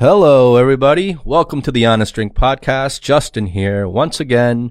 Hello, everybody. Welcome to the Honest Drink Podcast. Justin here. Once again,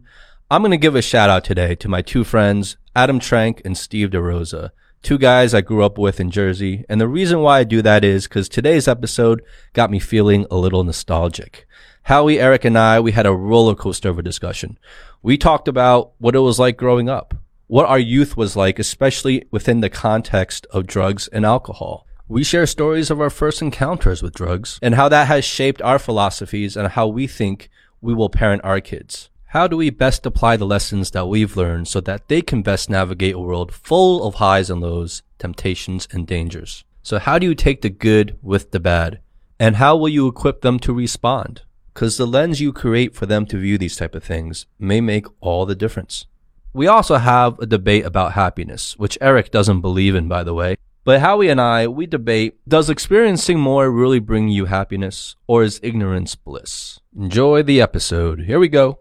I'm going to give a shout out today to my two friends, Adam Trank and Steve DeRosa. Two guys I grew up with in Jersey. And the reason why I do that is because today's episode got me feeling a little nostalgic. Howie, Aric, and I, we had a roller coaster of a discussion. We talked about what it was like growing up, what our youth was like, especially within the context of drugs and alcohol. We share stories of our first encounters with drugs and how that has shaped our philosophies and how we think we will parent our kids. How do we best apply the lessons that we've learned so that they can best navigate a world full of highs and lows, temptations and dangers? So how do you take the good with the bad? And how will you equip them to respond? Because the lens you create for them to view these type of things may make all the difference. We also have a debate about happiness, which Aric doesn't believe in, by the way. But Howie and I, we debate, does experiencing more really bring you happiness or is ignorance bliss? Enjoy the episode. Here we go.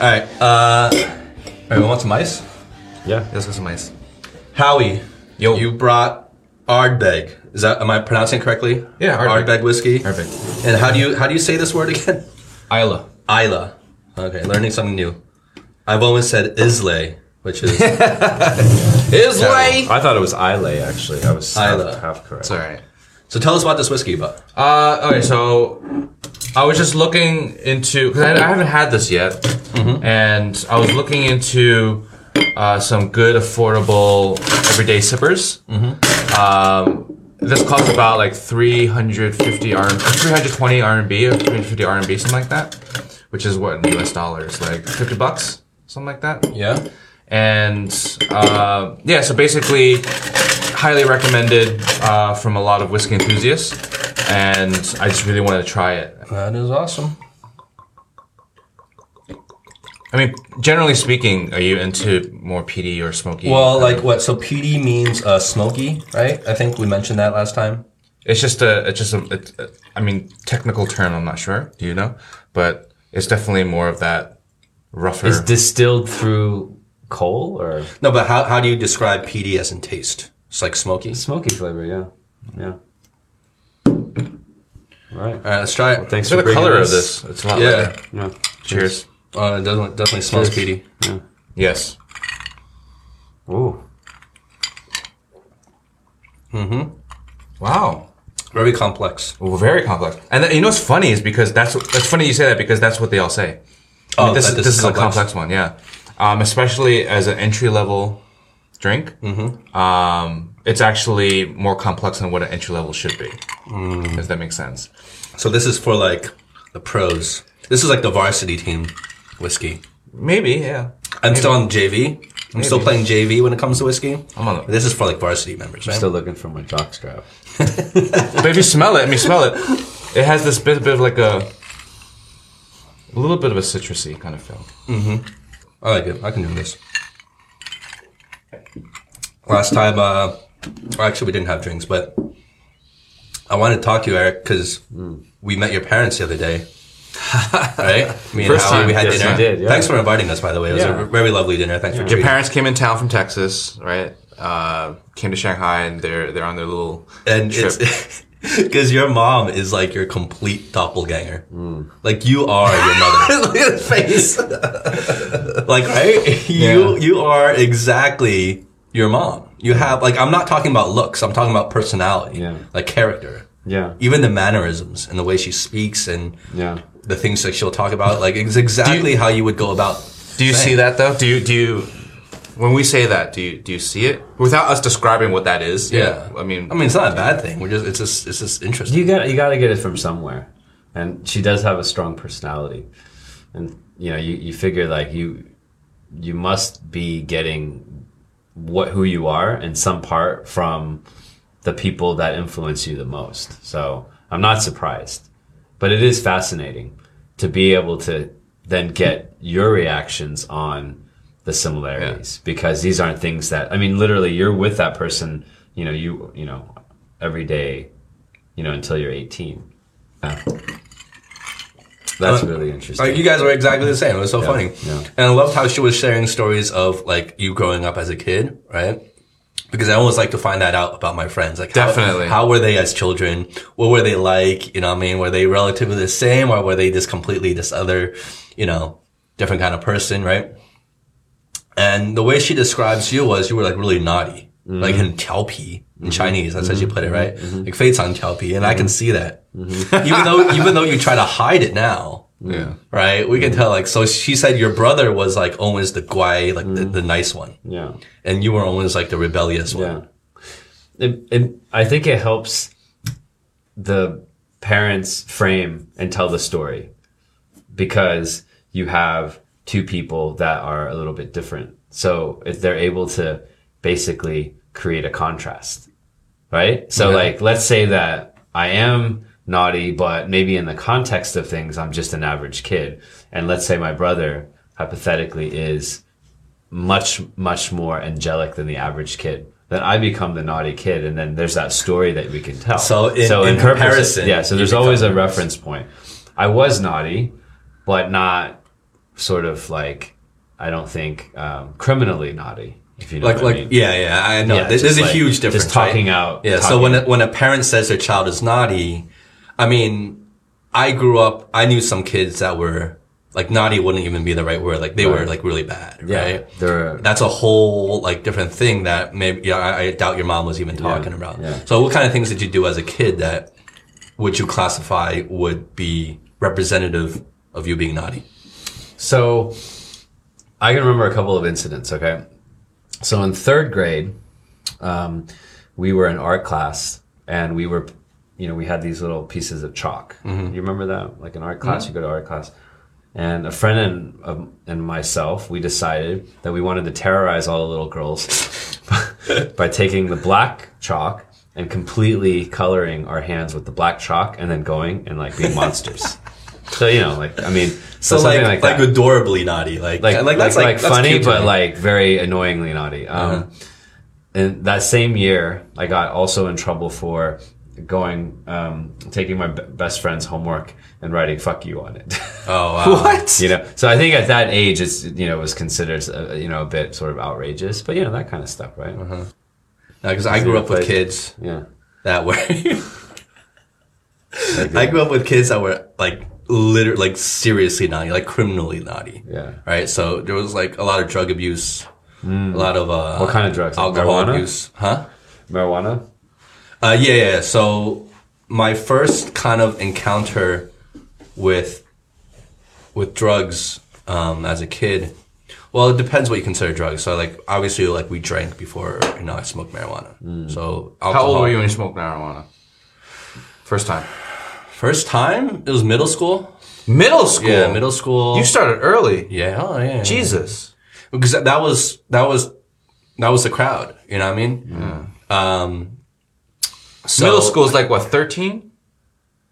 Right. Uh, all right, we want some ice? Yeah, let's get some ice. Howie, Yo. you brought Ardbeg. Is that am I pronouncing it correctly? Yeah, Ardbeg. Ardbeg whiskey. Perfect. And how do you how do you say this word again? Isla. Isla. Okay, learning something new. I've always said Islay, which is Islay. I thought it was Islay actually. I was Isla. half, half correct. It's alright. So. Tell us about this whiskey, but Uh, okay, so I was just looking into because I, I haven't had this yet, and I was looking into uh, some good, affordable, everyday sippers. Um, this costs about like 350 R, 320 RMB or 350 RMB, something like that, which is what in US dollars, like 50 bucks, something like that. yeah. and uh, yeah, so basically, highly recommended uh, from a lot of whiskey enthusiasts, and I just really wanted to try it. That is awesome. I mean, generally speaking, are you into more peaty or smoky? Well, like what? So peaty means uh, smoky, right? I think we mentioned that last time. it's just a, it's just a, it's a, I mean, technical term. I'm not sure. Do you know? But it's definitely more of that rougher. Is distilled through coal or No, but how how do you describe peaty as in taste? It's like smoky. smoky flavor? Yeah, yeah. Right. All right, let's try it. Thanks Look for the bringing color of this. this. It's a lot Yeah. lighter. Yeah. Cheers. Uh, it definitely, definitely smells Cheers. peaty. Yeah. Yes. Ooh. Mm-hmm. Wow. Very complex. Well, very complex. And then, you know what's funny is because that's that's funny you say that because that's what they all say. I mean, Oh, this, that this, is a complex one, yeah. Um, especially as an entry level drink. Mm-hmm. Um, it's actually more complex than what an entry level should be. If that makes sense. So this is for like the pros. This is like the varsity team whiskey. Maybe, yeah. I'm still on JV. I'm still playing JV when it comes to whiskey. I'm on it. This is for like varsity members. I'm still looking for my jockstrap. But if you smell it, I mean, smell it. It has this bit, bit of like a, a little bit of a citrusy kind of feel. Mm-hmm. I like it. I can do this. Last time, uh, well, actually, we didn't have drinks, but I wanted to talk to you, Aric, because we met your parents the other day. right? Me and First Howie, time, we had yes, dinner. we did, yeah. Thanks for inviting us, by the way. It was Yeah. a very lovely dinner. Thanks for Your treating parents came in town from Texas, right? Uh, came to Shanghai and they're they're on their little and trip. it's because your mom is like your complete doppelganger. Like you are your mother. Look at his face. like right, you Yeah. you are exactly your mom. You have like I'm not talking about looks. I'm talking about personality, Yeah. like character. Yeah. Even the mannerisms and the way she speaks and Yeah. the things that she'll talk about, like it's exactly how you would go about. Do you saying. see that though? Do you do you when we say that? Do you do you see it without us describing what that is? Yeah. I mean, I mean, it's not a bad thing. We're just it's just it's just interesting. You got you got to get it from somewhere, and she does have a strong personality, and you know you, you figure like you you must be getting what who you are in some part from the people that influence you the most. So I'm not surprised, but it is fascinating to be able to then get your reactions on the similarities because these aren't things that I mean literally you're with that person you know you you know every day you know until you're 18 yeah. That's Uh, really interesting Like you guys were exactly the same. It was so funny. yeah. And I loved how she was sharing stories of like you growing up as a kid, right? Because I always like to find that out about my friends. Like how- Definitely. how, were they as children? What were they like? You know what I mean? Were they relatively the same or were they just completely this other, you know, different kind of person, right? And the way she describes you was you were like really naughty Like in 调皮 in Chinese, that's how she put it, right? Like 非常调皮, and I can see that. even though, even though you try to hide it now, Yeah. right? We can tell like so she said your brother was like always the guai, like the, the nice one. yeah And you were always like the rebellious one. Yeah. It, it, I think it helps the parents frame and tell the story because you have two people that are a little bit different. So if they're able to basically create a contrast, right? So Yeah. like, let's say that I am naughty, but maybe in the context of things, I'm just an average kid. And let's say my brother hypothetically is much much more angelic than the average kid then i become the naughty kid and then there's that story that we can tell So in- in her posi- comparison, yeah so there's always a reference point i was naughty but not sort of like i don't think um, criminally naughty if you know Like, what like, I mean. yeah, yeah, I know. Yeah, there's a like- huge difference. just talking right? out- Yeah. So when a, when a parent says their child is naughty, I mean, I grew up. I knew some kids that were like naughty wouldn't even be the right word. Like they were like really bad. yeah Right. they're That's a whole like different thing that maybe yeah, I, I doubt your mom was even talking about. yeah. So what kind of things did you do as a kid that would you classify would be representative of you being naughty? So I can remember a couple of incidents, okay? So in third grade, um, we were in art class and we were, you know, we had these little pieces of chalk. You remember that? Like in art class, you go to art class. And a friend and, um, and myself, we decided that we wanted to terrorize all the little girls by taking the black chalk and completely coloring our hands with the black chalk and then going and like being monsters. So, you know, like, I mean, so, So something like like, like, adorably naughty, like like like that's like, that's funny, but me. like very annoyingly naughty. Um, Uh-huh. And that same year, I got also in trouble for going um, taking my b- best friend's homework and writing "fuck you" on it. oh wow. What? you know, so I think at that age, it's you know was considered uh, you know a bit sort of outrageous, but you know that kind of stuff, right? Uh-huh. because I grew up with kids Yeah. that way. I grew up with kids that were like literally like seriously naughty, like criminally naughty. Yeah. Right. So there was like a lot of drug abuse, a lot of uh, What kind of drugs? Alcohol marijuana? abuse, huh? Marijuana. Uh, yeah, yeah. So my first kind of encounter with with drugs um, as a kid. Well, it depends what you consider drugs. So, like, obviously, like we drank before, you know, I smoked marijuana. So, How old were you when you smoked marijuana? First time. First time, it was middle school. Middle school. Yeah, middle school. You started early. yeah, oh yeah. Jesus. because that, was that was that was the crowd. You know what I mean? Um, so Middle school is like what, 13?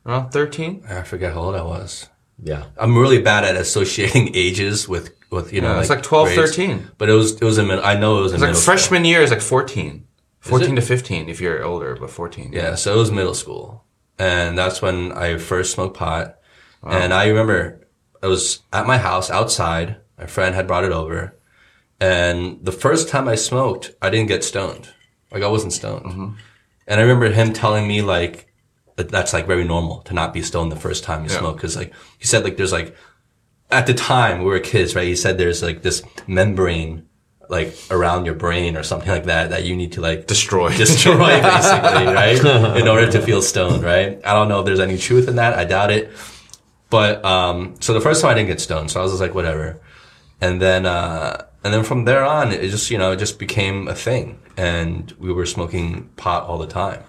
Around 13? I forget how old I was. Yeah. I'm really bad at associating ages with with you know. Yeah, it's like 12, 13. But it was it was in I know it was in It's like middle school. freshman year is like 14. 14 to 15 if you're older, but 14. Yeah, so it was middle school, and that's when I first smoked pot. And I remember I was at my house outside. My friend had brought it over, and the first time I smoked, I didn't get stoned. Like I wasn't stoned. Mm-hmm. And I remember him telling me like that that's like very normal to not be stoned the first time you Yeah. smoke because like he said like there's like at the time we were kids right he said there's like this membrane like around your brain or something like that that you need to like Destroy. destroy basically, right? In order to feel stoned, right? I don't know if there's any truth in that. I doubt it. But um so the first time I didn't get stoned, so I was just like whatever. And then uh and then from there on it just, you know, it just became a thing and we were smoking pot all the time.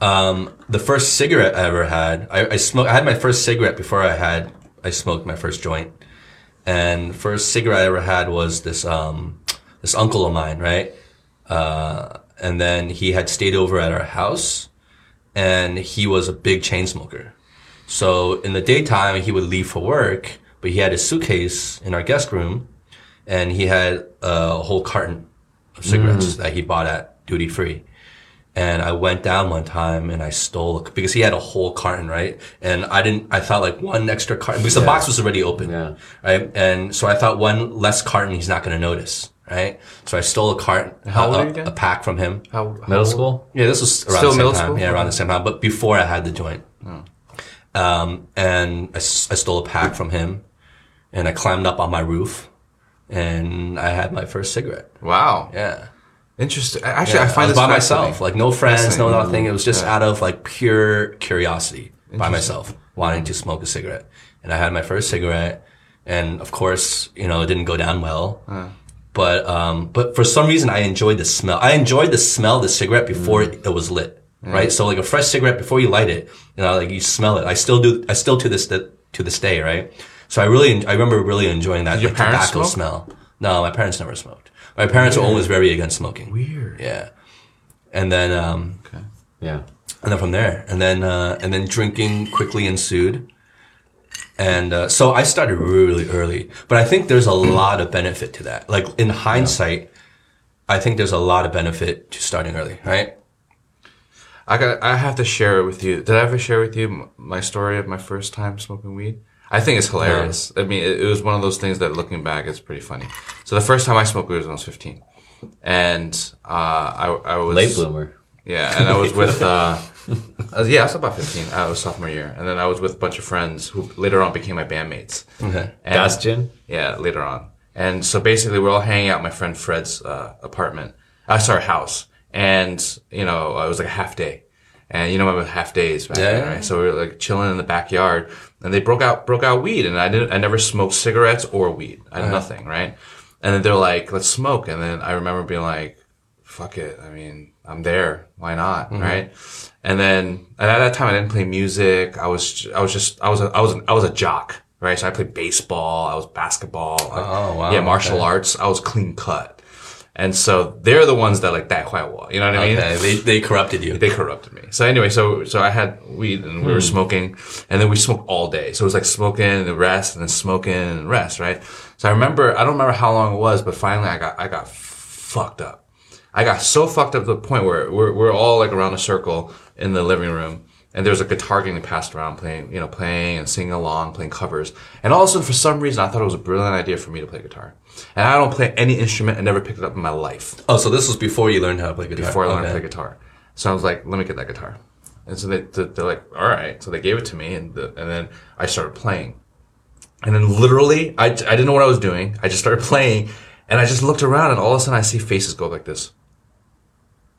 Um the first cigarette I ever had, I, I smoked I had my first cigarette before I had I smoked my first joint. And the first cigarette I ever had was this um this uncle of mine, right? Uh, and then he had stayed over at our house and he was a big chain smoker. So in the daytime, he would leave for work, but he had his suitcase in our guest room, and he had a whole carton of cigarettes that he bought at duty free. And I went down one time and I stole because he had a whole carton, right? And I didn't. I thought like one extra carton because the box was already open, Yeah. right? And so I thought one less carton he's not going to notice, right? So I stole a carton, How old a, are you a pack from him. How, how Middle old? school? Yeah, this was around Still the same middle time. school? Yeah, around the same time, but before I had the joint. Um, and I stole a pack from him, and I climbed up on my roof, and I had my first cigarette. Wow. Yeah. Interesting. Actually, Yeah, I find was this by myself, like no friends, no nothing. It was just Yeah. out of like pure curiosity by myself, wanting to smoke a cigarette. And I had my first cigarette, and of course, you know, it didn't go down well. But um, but for some reason, I enjoyed the smell. I enjoyed the smell of the cigarette before it, it was lit. Right, so like a fresh cigarette before you light it, you know, like you smell it. I still do. I still to this to this day, right? So I really, I remember really enjoying that your like, tobacco smoke? smell. No, my parents never smoked. My parents were always very against smoking. Weird. Yeah. And then um Yeah. and then from there and then uh and then drinking quickly ensued. And uh, so I started really early, but I think there's a lot of benefit to that. Like in hindsight, I think there's a lot of benefit to starting early, right? I got. I have to share it with you. Did I ever share with you my story of my first time smoking weed? I think it's hilarious. I mean, it, it was one of those things that, looking back, it's pretty funny. So the first time I smoked weed was when I was fifteen, and uh, I I was Late bloomer. Yeah, and I was with. Uh, uh, yeah, I was about fifteen. I was sophomore year, and then I was with a bunch of friends who later on became my bandmates. Okay. And- yeah, later on. And so basically, we're all hanging out my friend Fred's uh, apartment. Uh, sorry, house. And you know, it was like a half day. And you know I about half days back then, right? So we were like chilling in the backyard, and they broke out broke out weed, and I didn't. I never smoked cigarettes or weed. I had uh-huh. nothing, right? And then they're like, "Let's smoke." And then I remember being like, "Fuck it." I mean, I'm there. Why not, mm-hmm. right? And then and at that time, I didn't play music. I was I was just I was a, I was I was a jock, right? So I played baseball. I was basketball. like, Oh, wow, Yeah, martial okay. arts. I was clean cut. And so they're the ones that like that wall. You know what I mean? Okay, they they corrupted you. They corrupted me. So anyway, so so I had weed and we were hmm. smoking, and then we smoked all day. So it was like smoking and rest, and then smoking and rest, right? So I remember, I don't remember how long it was, but finally I got I got fucked up. I got so fucked up to the point where we're we're all like around a circle in the living room, and there's a guitar getting passed around, playing you know playing and singing along, playing covers, and all of a sudden for some reason I thought it was a brilliant idea for me to play guitar, and I don't play any instrument, I never picked it up in my life Oh, so this was before you learned how to play guitar. before I learned Okay. to play guitar. So I was like, let me get that guitar. And so they, they- they're like, all right. So they gave it to me and, the, and then I started playing. And then literally, I, I didn't know what I was doing. I just started playing and I just looked around and all of a sudden I see faces go like this.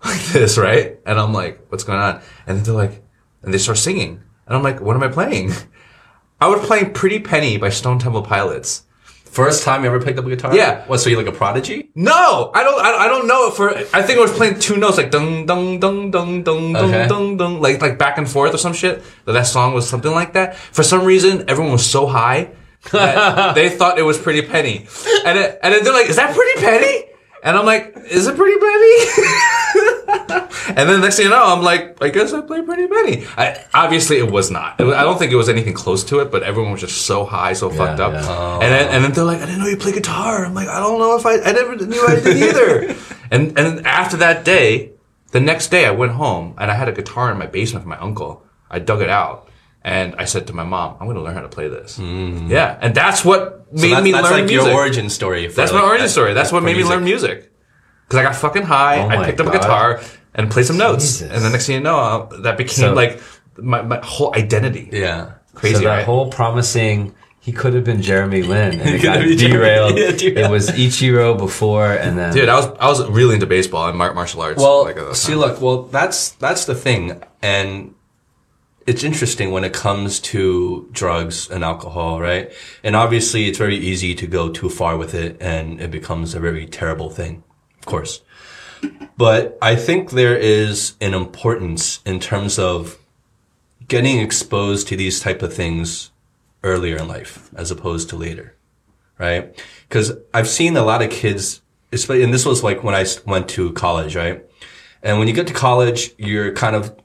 Like this, right? And I'm like, what's going on? And then they're like, and they start singing. And I'm like, what am I playing? I was playing Pretty Penny by Stone Temple Pilots. First time you ever picked up a guitar? Yeah. What? So you like a prodigy? No, I don't. I, I don't know. For I think I was playing two notes like dung dung dung dung dung dung Okay. dung dung like like back and forth or some shit. That that song was something like that. For some reason, everyone was so high that they thought it was Pretty Penny, and then, and then they're like, "Is that Pretty Penny?" And I'm like, "Is it Pretty Penny?" and then next thing you know, I'm like, "I guess I play Pretty Penny." I, obviously, it was not. It was- I don't think it was anything close to it, but everyone was just so high, so fucked up. yeah. Oh. And then, and then they're like, I didn't know you play guitar. I'm like, I don't know if I, I never knew I did either. and, and after that day, the next day I went home and I had a guitar in my basement from my uncle. I dug it out and I said to my mom, I'm going to learn how to play this. Mm. Yeah. And that's what So made that's, me that's learn like music. your origin story. For that's like, my origin story. That's what for made me learn music. Cause I got fucking high. Oh I my picked up a guitar and played some notes. And the next thing you know, uh, that became So- like my, my whole identity. Yeah. Crazy, so that right? whole promising he could have been Jeremy Lin and it got have Jeremy- derailed. yeah, derailed. It was Ichiro before and then Dude, I was I was really into baseball and martial arts. Well, like, see, look, well, that's that's the thing, and it's interesting when it comes to drugs and alcohol, right? And obviously, it's very easy to go too far with it, and it becomes a very terrible thing, of course. But I think there is an importance in terms of getting exposed to these type of things earlier in life as opposed to later, right? Because I've seen a lot of kids, and this was like when I went to college, right? And when you get to college, you're kind of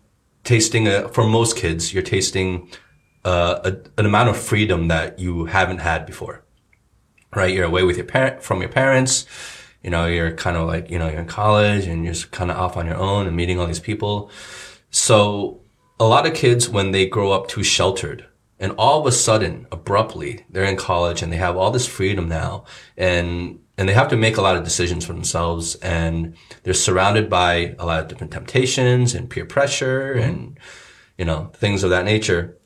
tasting a, for most kids, you're tasting uh, a, an amount of freedom that you haven't had before. Right? You're away with your parent, from your parents. You know, you're kind of like, you know, you're in college and you're just kind of off on your own and meeting all these people. So a lot of kids, when they grow up too sheltered, and all of a sudden, abruptly, they're in college and they have all this freedom now, and and they have to make a lot of decisions for themselves, and they're surrounded by a lot of different temptations and peer pressure and you know things of that nature.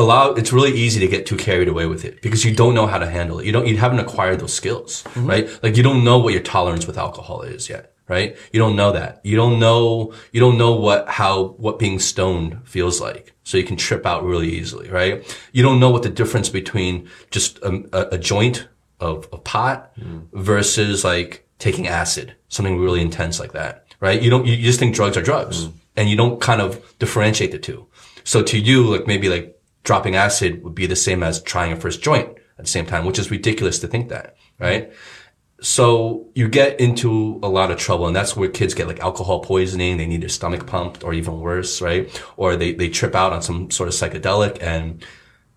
Allow it's really easy to get too carried away with it because you don't know how to handle it. You don't you haven't acquired those skills, mm-hmm. right? Like you don't know what your tolerance with alcohol is yet right? You don't know that. You don't know, you don't know what, how, what being stoned feels like. So you can trip out really easily, right? You don't know what the difference between just a, a, a joint of, a pot mm. versus like taking acid, something really intense like that, right? You don't, you just think drugs are drugs mm. and you don't kind of differentiate the two. So to you, like maybe like dropping acid would be the same as trying a first joint at the same time, which is ridiculous to think that, right? So you get into a lot of trouble and that's where kids get like alcohol poisoning. They need their stomach pumped or even worse, right? Or they, they trip out on some sort of psychedelic and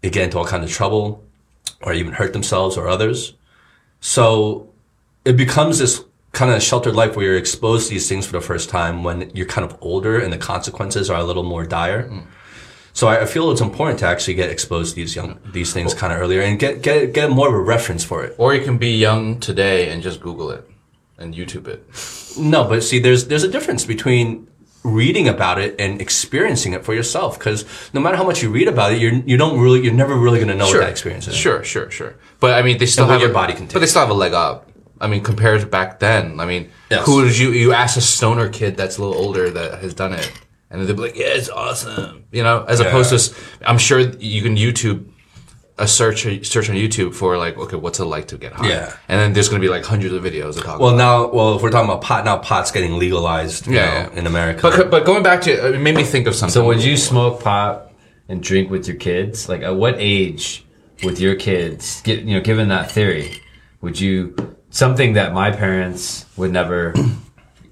they get into all kinds of trouble or even hurt themselves or others. So it becomes this kind of sheltered life where you're exposed to these things for the first time when you're kind of older and the consequences are a little more dire. Mm. So I feel it's important to actually get exposed to these young, these things kind of earlier and get, get, get more of a reference for it. Or you can be young today and just Google it and YouTube it. No, but see, there's there's a difference between reading about it and experiencing it for yourself. Because no matter how much you read about it, you're you don't really you're never really going to know what that experience is. Sure, sure, sure. But I mean, they still have your a, body can But they still have a leg up. I mean, compared to back then. I mean, Yes. who did you you ask a stoner kid that's a little older that has done it, and they'd be like, "Yeah, it's awesome," you know. As opposed to, I'm sure you can YouTube a search search on YouTube for like, okay, what's it like to get high? Yeah. and then there's gonna be like hundreds of videos that talk. Well, now, well, if we're talking about pot, now pot's getting legalized, you Yeah, know, yeah. in America. But but going back to it made me think of something. So would you smoke pot and drink with your kids? Like at what age with your kids, get, you know, given that theory, would you something that my parents would never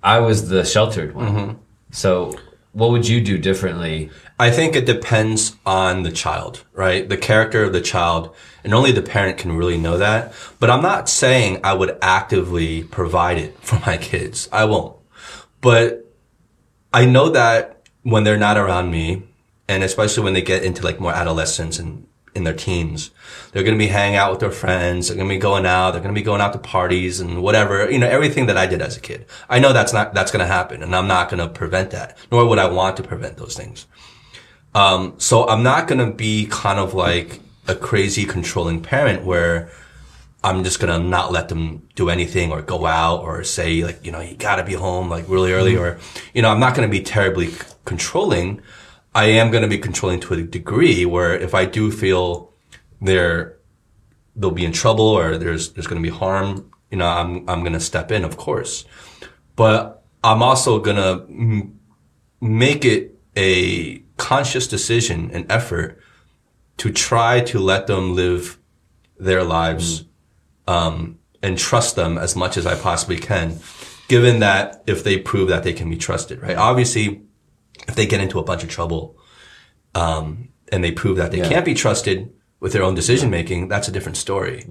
I was the sheltered one. Mm-hmm. So what would you do differently? I think it depends on the child, right? The character of the child, and only the parent can really know that. But I'm not saying I would actively provide it for my kids. I won't. But I know that when they're not around me, and especially when they get into like more adolescence and in their teens, they're going to be hanging out with their friends. They're going to be going out. They're going to be going out to parties and whatever, you know, everything that I did as a kid. I know that's not, that's going to happen and I'm not going to prevent that, nor would I want to prevent those things. Um, so I'm not going to be kind of like a crazy controlling parent where I'm just going to not let them do anything or go out or say like, you know, you got to be home like really early or, you know, I'm not going to be terribly controlling. I am going to be controlling to a degree where if I do feel they're, they'll be in trouble or there's, there's going to be harm, you know, I'm, I'm going to step in, of course. But I'm also going to make it a conscious decision and effort to try to let them live their lives um, and trust them as much as I possibly can, given that if they prove that they can be trusted, right? Obviously, if they get into a bunch of trouble um, and they prove that they Yeah. can't be trusted with their own decision making, that's a different story.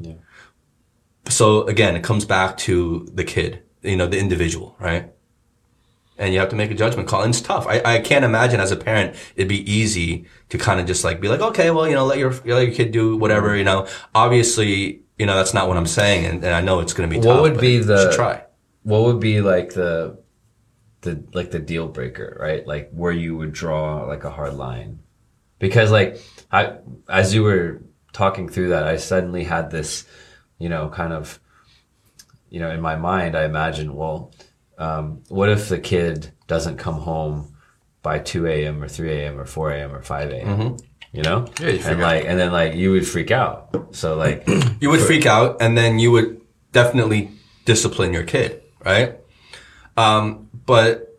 So again, it comes back to the kid, you know, the individual, right? And you have to make a judgment call. And it's tough. I, I can't imagine as a parent, it'd be easy to kind of just like be like, okay, well, you know, let your, let your kid do whatever, you know, obviously, you know, that's not what I'm saying. And, and I know it's going to be tough. What would be the- try. What would be like the the like the deal breaker, right? Like where you would draw like a hard line. Because like I as you were talking through that, I suddenly had this, you know, kind of you know, in my mind I imagined, well, um, what if the kid doesn't come home by two AM or three AM or four AM or five AM? You know? Yeah, you and out. like and then like you would freak out. So like You would freak out and then you would definitely discipline your kid, right? Um, but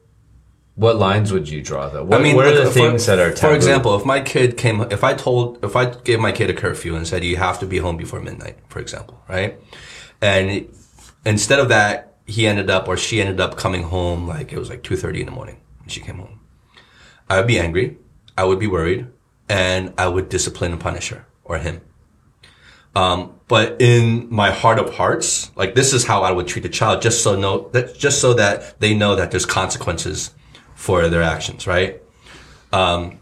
what lines would you draw though? What, I mean, what are the for- things that are For example, if my kid came, if I told, if I gave my kid a curfew and said you have to be home before midnight, for example, right? And instead of that, he ended up or she ended up coming home like it was like two thirty in the morning when she came home. I would be angry. I would be worried, and I would discipline and punish her or him. Um, but in my heart of hearts, like this is how I would treat a child, just so know that just so that they know that there's consequences for their actions, right? Um,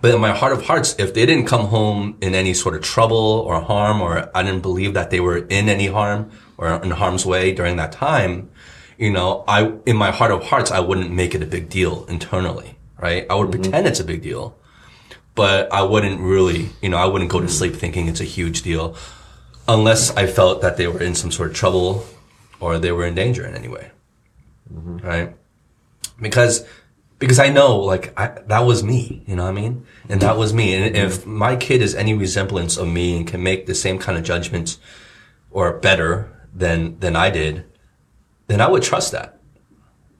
but in my heart of hearts, if they didn't come home in any sort of trouble or harm, or I didn't believe that they were in any harm or in harm's way during that time, you know, I, in my heart of hearts, I wouldn't make it a big deal internally, right? I would pretend it's a big deal, but I wouldn't really, you know, I wouldn't go to sleep thinking it's a huge deal unless I felt that they were in some sort of trouble or they were in danger in any way, mm-hmm. right? Because because I know like I, that was me, you know what I mean? And that was me. And if mm-hmm. my kid is any resemblance of me and can make the same kind of judgments or better than than I did, then I would trust that.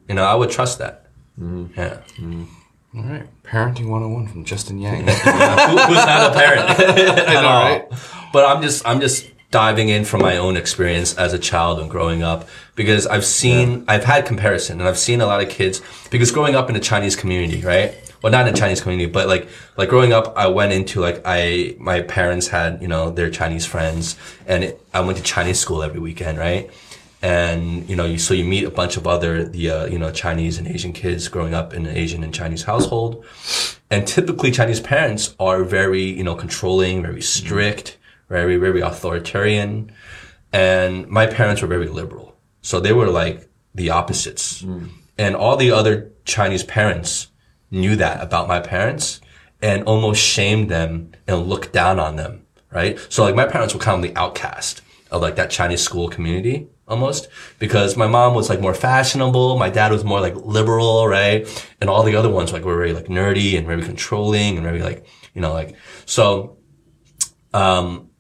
You know, I would trust that. Mm-hmm. Yeah. All right. Parenting 101 from Justin Yang. Who- who's not a parent? I know, right? But I'm just I'm just diving in from my own experience as a child and growing up because I've seen I've had comparison and I've seen a lot of kids because growing up in a Chinese community, right? Well, not in a Chinese community, but like like growing up, I went into like I my parents had you know their Chinese friends and it, I went to Chinese school every weekend, right? And you know, you, so you meet a bunch of other the uh, you know Chinese and Asian kids growing up in an Asian and Chinese household, and typically Chinese parents are very you know controlling, very strict, very very authoritarian, and my parents were very liberal, so they were like the opposites, and all the other Chinese parents knew that about my parents and almost shamed them and looked down on them, right? So like my parents were kind of the outcast of like that Chinese school community almost because my mom was like more fashionable. My dad was more like liberal, right? And all the other ones like were very like nerdy and very controlling and very like, you know, like, so, um,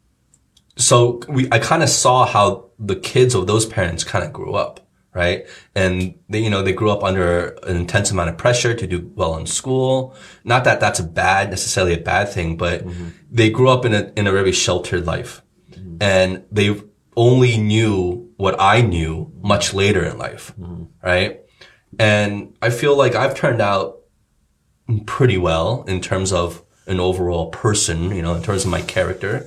so we, I kind of saw how the kids of those parents kind of grew up, right? And they, you know, they grew up under an intense amount of pressure to do well in school. Not that that's a bad, necessarily a bad thing, but they grew up in a, in a very sheltered life. And they only knew what I knew much later in life, right? And I feel like I've turned out pretty well in terms of an overall person, you know, in terms of my character.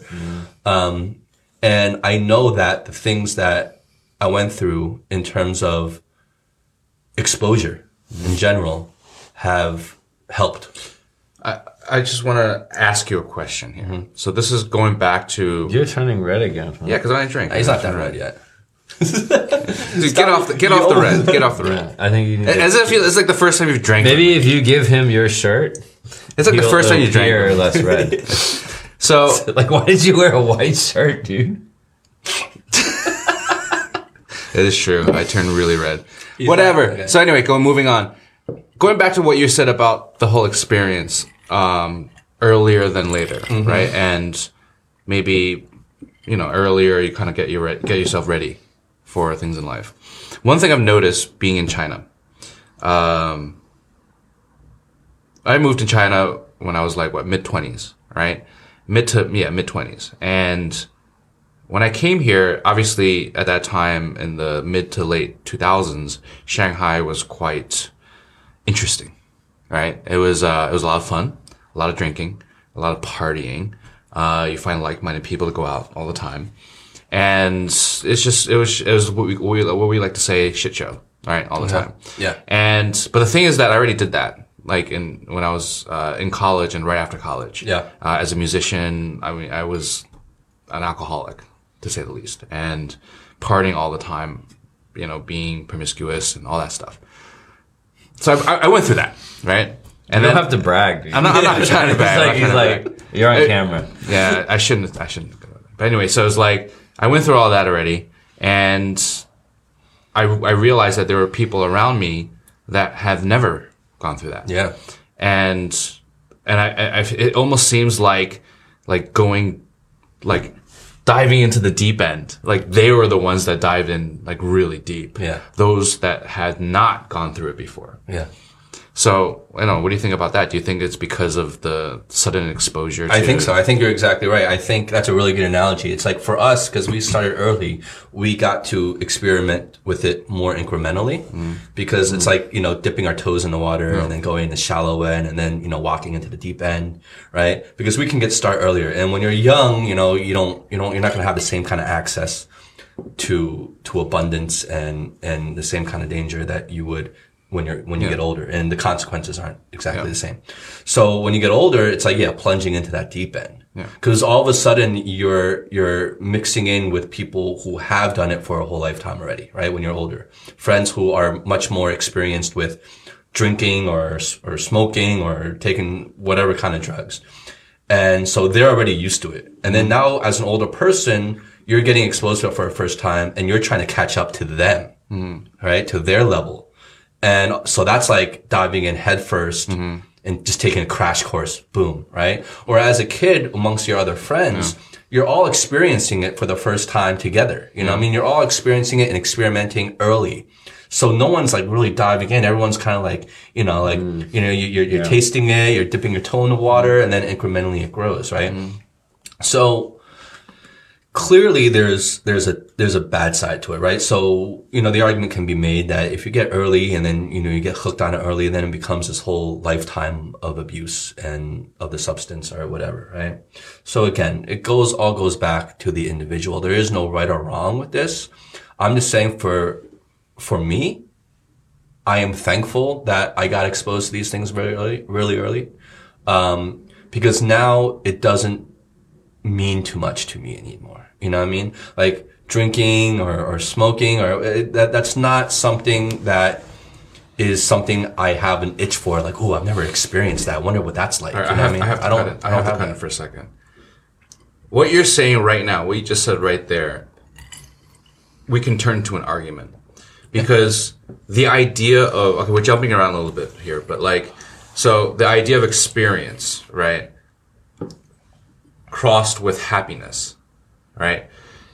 Um, and I know that the things that I went through in terms of exposure in general have helped. I, I just want to ask you a question here. So this is going back to You're turning red again. Huh? yeah, because I drink. He's not that red yet. Dude, get off the get off the red. Get off the red. I think you need. As if you, it's like the first time you've drank. Maybe if you give him your shirt, it's like the first time you it'll appear less red. So like, why did you wear a white shirt, dude? It is true. I turned really red. Whatever. okay. So anyway, going moving on. Going back to what you said about the whole experience, um, earlier than later, right? And maybe, you know, earlier you kind of get your re- get yourself ready for things in life. One thing I've noticed being in China, um, I moved to China when I was like what mid twenties, right? Mid to yeah mid twenties, and when I came here, obviously at that time in the mid to late 2000s, Shanghai was quite interesting, right? It was, uh, it was a lot of fun, a lot of drinking, a lot of partying. Uh, you find like-minded people to go out all the time. And it's just, it was, it was what we, what we, what we like to say shit show, right? All the time. Yeah. And, but the thing is that I already did that. Like in, when I was, uh, in college and right after college. Yeah. Uh, as a musician, I mean, I was, an alcoholic, to say the least, and partying all the time, you know, being promiscuous and all that stuff. So I, I went through that, right? And You don't have to brag. Dude. I'm not, I'm not trying to brag. Like he's like, brag. you're on It- camera. yeah, I shouldn't. I shouldn't. But anyway, so it's like I went through all that already, and I I realized that there were people around me that have never gone through that Yeah. and and I, I, it almost seems like like going like diving into the deep end like they were the ones that dived in like really deep Yeah. those that had not gone through it before Yeah. So, you know, what do you think about that? Do you think it's because of the sudden exposure? To, I think so. I think you're exactly right. I think that's a really good analogy. It's like for us, because we started early, we got to experiment with it more incrementally mm. because it's mm. like, you know, dipping our toes in the water and then going in the shallow end and then, you know, walking into the deep end, right? Because we can get start earlier. And when you're young, you know, you don't, you don't, you're not going to have the same kind of access to, to abundance and, and the same kind of danger that you would when you're when you get older and the consequences aren't exactly the same. So when you get older it's like yeah plunging into that deep end. Because all of a sudden you're you're mixing in with people who have done it for a whole lifetime already right when you're older. Friends who are much more experienced with drinking or or smoking or taking whatever kind of drugs. And so they're already used to it. And then mm-hmm. now as an older person you're getting exposed to it for the first time and you're trying to catch up to them mm-hmm. right to their level and so that's like diving in head 1st mm-hmm. and just taking a crash course, boom, right? Or as a kid amongst your other friends, you're all experiencing it for the first time together. You know, what I mean, you're all experiencing it and experimenting early. So no one's like really diving in. Everyone's kind of like, you know, like, mm. you know, you, you're, you're tasting it, you're dipping your toe in the water and then incrementally it grows, right? Mm-hmm. So clearly there's there's a there's a bad side to it, right? So you know the argument can be made that if you get early and then you know you get hooked on it early, then it becomes this whole lifetime of abuse and of the substance or whatever, right? So again, it goes all goes back to the individual. There is no right or wrong with this. I'm just saying for for me, I am thankful that I got exposed to these things very early, really early, um, because now it doesn't mean too much to me anymore. You know what I mean? Like drinking or, or smoking or uh, that, that's not something that is something I have an itch for. Like, oh, I've never experienced that. I wonder what that's like. Right, you know I what have, I have to I cut don't, it. I, I have to cut that. it for a second. What you're saying right now, what you just said right there, we can turn to an argument because the idea of okay, we're jumping around a little bit here, but like, so the idea of experience, right, crossed with happiness, right?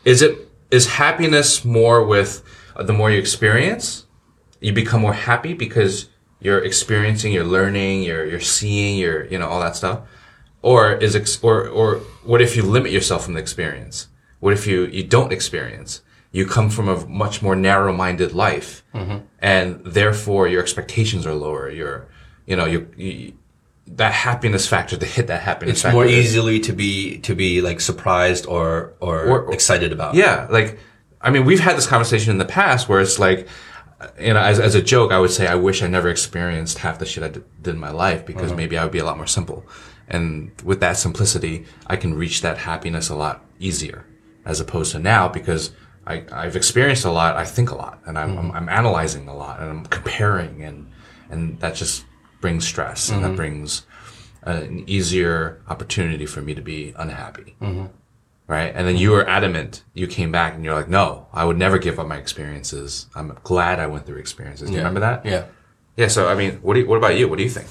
Is it is happiness more with uh, the more you experience, you become more happy because you're experiencing, you're learning, you're you're seeing, you're you know all that stuff, or is ex- or or what if you limit yourself from the experience? What if you you don't experience? You come from a much more narrow-minded life, and therefore your expectations are lower. You're you know you, you that happiness factor to hit that happiness It's factor more easily to be to be like surprised or or, Or- excited about. Yeah, like I mean, we've had this conversation in the past where it's like, you know, as as a joke, I would say, I wish I never experienced half the shit I did, did in my life because uh-huh. maybe I would be a lot more simple. And with that simplicity, I can reach that happiness a lot easier, as opposed to now because I I've experienced a lot, I think a lot, and I'm mm-hmm. I'm, I'm analyzing a lot, and I'm comparing, and and that just brings stress, and that mm-hmm. brings an easier opportunity for me to be unhappy mm-hmm. right? And then you were adamant. You came back and you're like, no, I would never give up my experiences. I'm glad I went through experiences. Do you remember that? Yeah. Yeah. So, I mean, what do you, what about you? What do you think?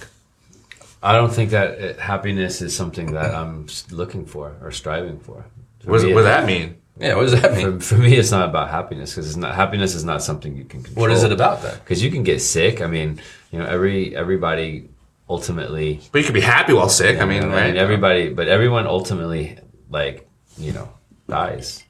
I don't think that it, happiness is something that I'm looking for or striving for. For What does, what does that mean? Yeah. What does that mean? For, for me, it's not about happiness because it's not happiness is not something you can control. What is it about then? Because you can get sick. I mean, you know, every everybody ultimately. But you could be happy while sick. I mean, I right? mean, everybody, but everyone ultimately, like, you know, dies.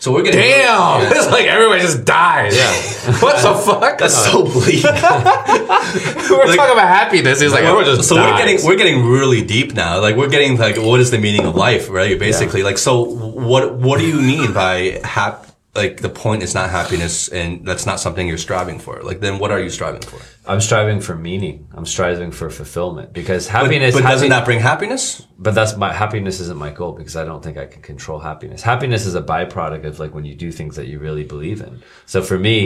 So we're getting Damn! It's like everyone just dies. Yeah. what the fuck? That's so bleak. we're talking about happiness. He's like, everyone just so dies. we're getting we're getting really deep now. Like we're getting like what is the meaning of life, right? Basically, like so what what do you mean by hap? Like the point is not happiness, and that's not something you're striving for. Like then, what are you striving for? I'm striving for meaning. I'm striving for fulfillment because But, happiness. but doesn't that bring happiness? But that's my happiness isn't my goal because I don't think I can control happiness. Happiness is a byproduct of like when you do things that you really believe in. So for me,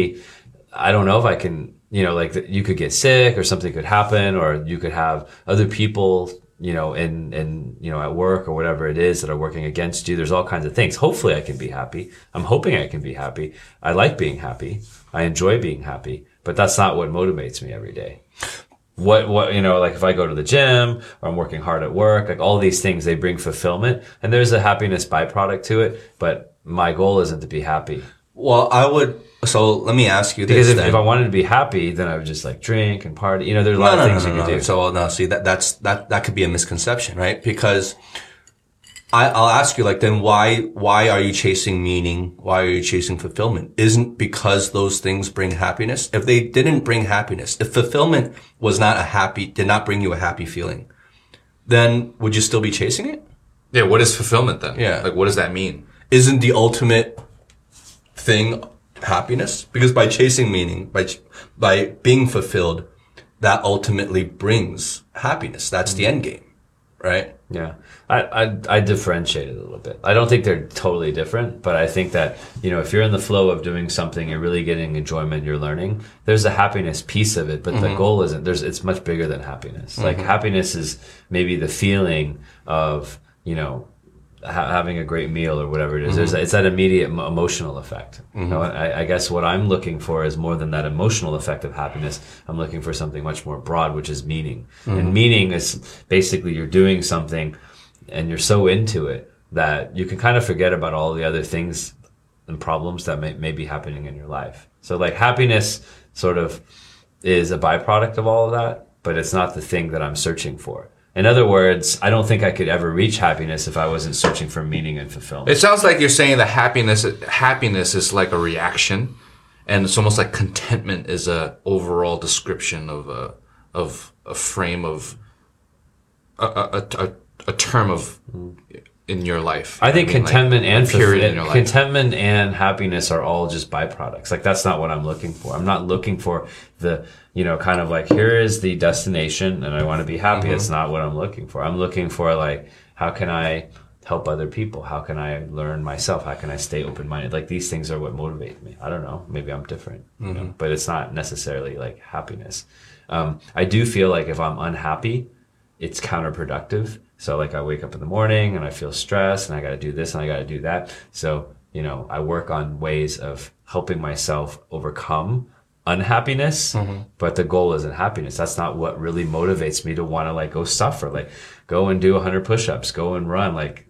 I don't know if I can, you know, like you could get sick or something could happen or you could have other people, you know, in, in, you know, at work or whatever it is that are working against you. There's all kinds of things. Hopefully I can be happy. I'm hoping I can be happy. I like being happy. I enjoy being happy, but that's not what motivates me every day what what you know like if i go to the gym or i'm working hard at work like all these things they bring fulfillment and there's a happiness byproduct to it but my goal isn't to be happy Well, I would. So let me ask you Because this if, then. if I wanted to be happy, then I would just like drink and party. You know, there's a lot no, of no, things no, you no, could no. do. So no, see that that's that that could be a misconception, right? Because I, I'll ask you like, then why why are you chasing meaning? Why are you chasing fulfillment? Isn't because those things bring happiness? If they didn't bring happiness, if fulfillment was not a happy, did not bring you a happy feeling, then would you still be chasing it? Yeah, what is fulfillment then? Yeah. Like, what does that mean? Isn't the ultimate thing happiness? Because by chasing meaning, by ch- by being fulfilled, that ultimately brings happiness. That's the mm-hmm. end game, right? Yeah, I, I I differentiate it a little bit. I don't think they're totally different, but I think that you know if you're in the flow of doing something, you're really getting enjoyment, you're learning. There's a happiness piece of it, but the mm-hmm. goal isn't. There's it's much bigger than happiness. Like mm-hmm. happiness is maybe the feeling of you know ha- having a great meal or whatever it is. There's mm-hmm. it's that immediate mo- emotional effect. You mm-hmm. know, I, I guess what I'm looking for is more than that emotional effect of happiness. I'm looking for something much more broad, which is meaning. Mm-hmm. And meaning is basically you're doing something and you're so into it that you can kind of forget about all the other things and problems that may, may be happening in your life. So like happiness sort of is a byproduct of all of that, but it's not the thing that I'm searching for. In other words, I don't think I could ever reach happiness if I wasn't searching for meaning and fulfillment. It sounds like you're saying that happiness happiness is like a reaction, and it's almost like contentment is a overall description of a of a frame of a a, a, a term of mm. In your life. I think mean, like, contentment and a in your life. contentment and happiness are all just byproducts. Like that's not what I'm looking for. I'm not looking for the you know kind of like here is the destination and I want to be happy. Mm-hmm. It's not what I'm looking for. I'm looking for like how can I help other people? How can I learn myself? How can I stay open minded? Like these things are what motivate me. I don't know. Maybe I'm different, Mm-hmm. know, but it's not necessarily like happiness. Um, I do feel like if I'm unhappy, it's counterproductive. So like I wake up in the morning and I feel stressed and I got to do this and I got to do that. So, you know, I work on ways of helping myself overcome unhappiness, mm-hmm. but the goal isn't happiness. That's not what really motivates me to want to like go suffer, like go and do 100 push-ups, go and run like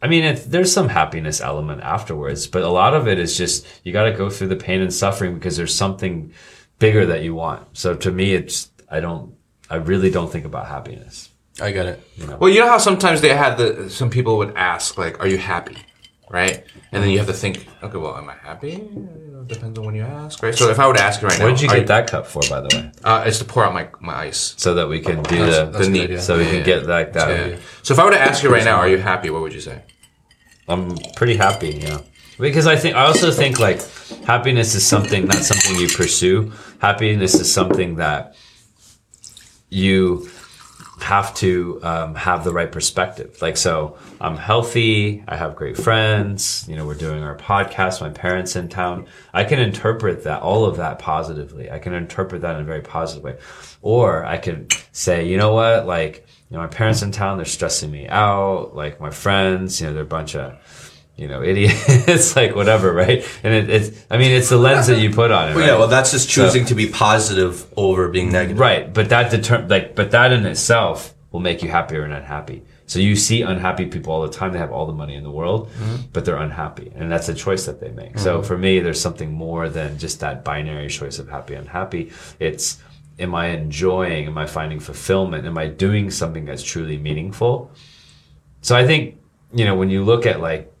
I mean, there's some happiness element afterwards, but a lot of it is just you got to go through the pain and suffering because there's something bigger that you want. So to me, it's I don't, I really don't think about happiness. I get it. Well, you know how sometimes they had the some people would ask like, "Are you happy?" Right, and then you have to think, "Okay, well, am I happy?" You depends on when you ask, right? So if I would ask you right now, What did you get that cup for, by the way? Uh, it's to pour out my my ice. So that we can do That's- the, that's the neat, so we Yeah, can yeah. get like that. Yeah. So if I were to ask you right now, "Are you happy?" What would you say? I'm pretty happy, yeah. Because I think I also think like happiness is something not something you pursue. Happiness is something that you have to um, have the right perspective. Like so, I'm healthy. I have great friends. You know, we're doing our podcast. My parents in town. I can interpret that all of that positively. I can interpret that in a very positive way, or I can say, you know what, like you know, my parents in town. They're stressing me out. Like my friends, you know, they're a bunch of you know, idiot. it's like whatever, right? And it, it's, I mean, it's the lens that you put on it, Well, right? yeah, well, that's just choosing to be positive over being negative. Right, but that deter- like, but that in itself will make you happier and unhappy. So you see unhappy people all the time. They have all the money in the world, mm-hmm. but they're unhappy, and that's a choice that they make. So mm-hmm. for me, there's something more than just that binary choice of happy unhappy. It's am I enjoying? Am I finding fulfillment? Am I doing something that's truly meaningful? So I think you know when you look at like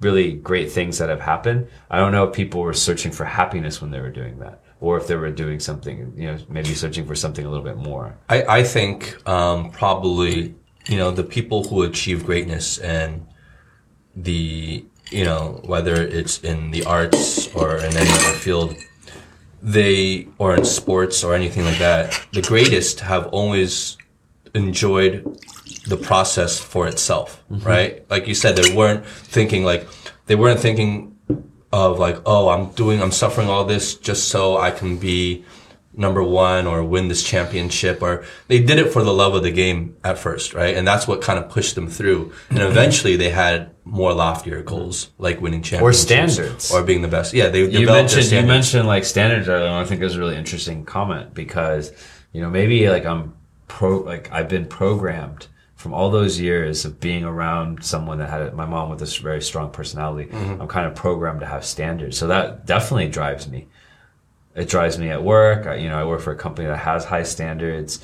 really great things that have happened. I don't know if people were searching for happiness when they were doing that, or if they were doing something, you know, maybe searching for something a little bit more. I, I think um, probably you know the people who achieve greatness and the you know whether it's in the arts or in any other field, they or in sports or anything like that, the greatest have always enjoyed the process for itself, mm-hmm. right? Like you said, they weren't thinking like they weren't thinking of like, oh, I'm doing, I'm suffering all this just so I can be number one or win this championship or they did it for the love of the game at first, right? And that's what kind of pushed them through. And mm-hmm. eventually they had more loftier goals like winning championships standards. or being the best. Yeah, they You mentioned you mentioned like standards earlier, I think it was a really interesting comment because you know maybe like I'm pro like I've been programmed from all those years of being around someone that had a, my mom with this very strong personality, mm-hmm. I'm kind of programmed to have standards. So that definitely drives me. It drives me at work. I, you know, I work for a company that has high standards.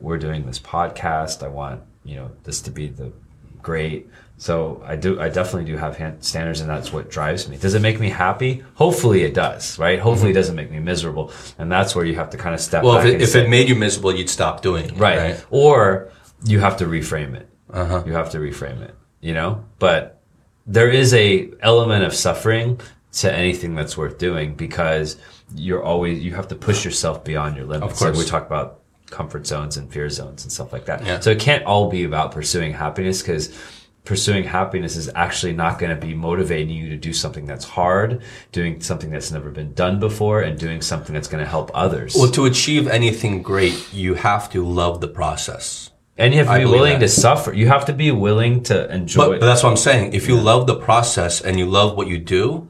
We're doing this podcast. I want, you know, this to be the great. So I do, I definitely do have hand, standards and that's what drives me. Does it make me happy? Hopefully it does, right? Hopefully it mm-hmm. doesn't make me miserable. And that's where you have to kind of step Well, back if it, if say- it made you miserable, you'd stop doing it. right. Right. Or you have to reframe it. Uh-huh. You have to reframe it, you know? But there is a element of suffering to anything that's worth doing because you're always, you have to push yourself beyond your limits. Of course. We talk about comfort zones and fear zones and stuff like that. Yeah. So it can't all be about pursuing happiness because pursuing happiness is actually not going to be motivating you to do something that's hard, doing something that's never been done before, and doing something that's going to help others. Well, to achieve anything great, you have to love the process. And you have to I be willing that. to suffer. You have to be willing to enjoy But, it. but that's what I'm saying. If you love the process and you love what you do,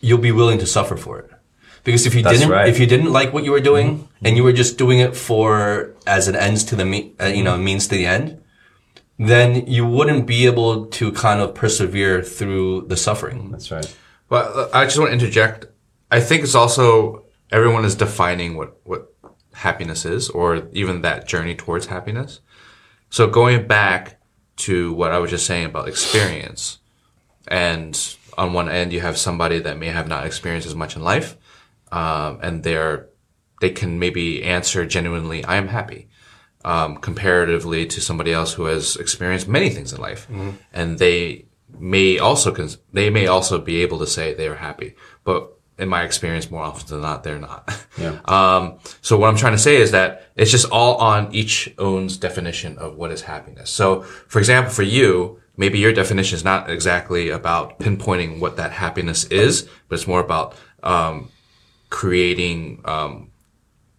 you'll be willing to suffer for it. Because if you That's didn't, right. if you didn't like what you were doing and you were just doing it for as an ends to the me, uh, you know means to the end, then you wouldn't be able to kind of persevere through the suffering. That's right. But uh, I just want to interject. I think it's also everyone is defining what what happiness is, or even that journey towards happiness. So going back to what I was just saying about experience, and on one end you have somebody that may have not experienced as much in life, um, and they're they can maybe answer genuinely, "I am happy." um, comparatively to somebody else who has experienced many things in life, and they may also they may also be able to say they are happy, but in my experience, more often than not, they're not. Yeah. Um, so what I'm trying to say is that it's just all on each own's definition of what is happiness. So, for example, for you, maybe your definition is not exactly about pinpointing what that happiness is, but it's more about um, creating um,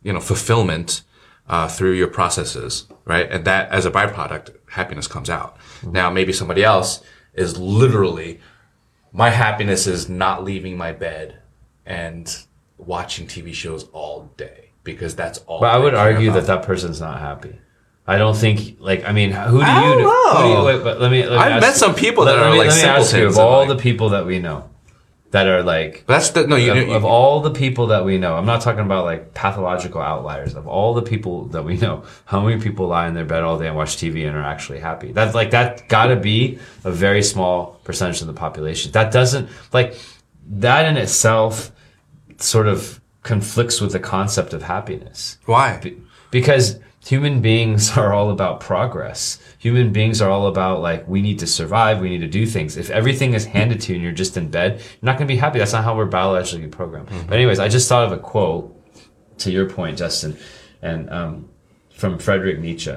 you know, fulfillment uh, through your processes, right? And that, as a byproduct, happiness comes out. Now, maybe somebody else is literally, my happiness is not leaving my bed and watching TV shows all day because that's all. But I would argue about. that that person's not happy. I don't think, like, I mean, who do I you don't know. Who do you, wait, but let me. Let me I've ask met you- some people that let are me, like let me simpletons of and, all like- the people that we know that are like that's the no. You, of, you, of all the people that we know, I'm not talking about like pathological outliers. Of all the people that we know, how many people lie in their bed all day and watch TV and are actually happy? That's like that got to be a very small percentage of the population. That doesn't like that in itself sort of conflicts with the concept of happiness why? Be- because human beings are all about progress. Human beings are all about like we need to survive, we need to do things. If everything is handed to you and you're just in bed, you're not going to be happy. That's not how we're biologically programmed. But anyways, I just thought of a quote to your point, Justin, and um, from Friedrich Nietzsche,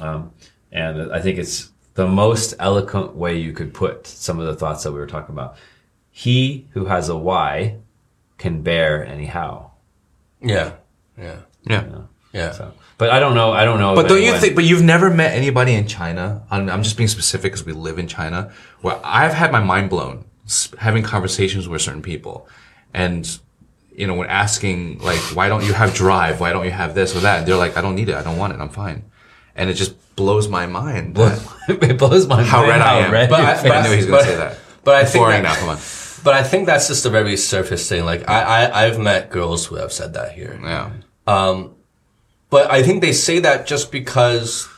um, and I think it's the most eloquent way you could put some of the thoughts that we were talking about. He who has a why can bear anyhow. Yeah. Yeah. Yeah. Yeah. So, but I don't know. I don't know. But don't you think? But you've never met anybody in China. I'm, I'm just being specific because we live in China, where I've had my mind blown having conversations with certain people, and you know, when asking like, why don't you have drive? Why don't you have this or that? They're like, I don't need it. I don't want it. I'm fine. And it just blows my mind it blows my how mind red I am. red But I- face- but I knew he was going to say that. but I It's think boring that- now. Come on. But I think that's just a very surface thing. Like I, I, I've met girls who have said that here. Yeah. Um, but I think they say that just because,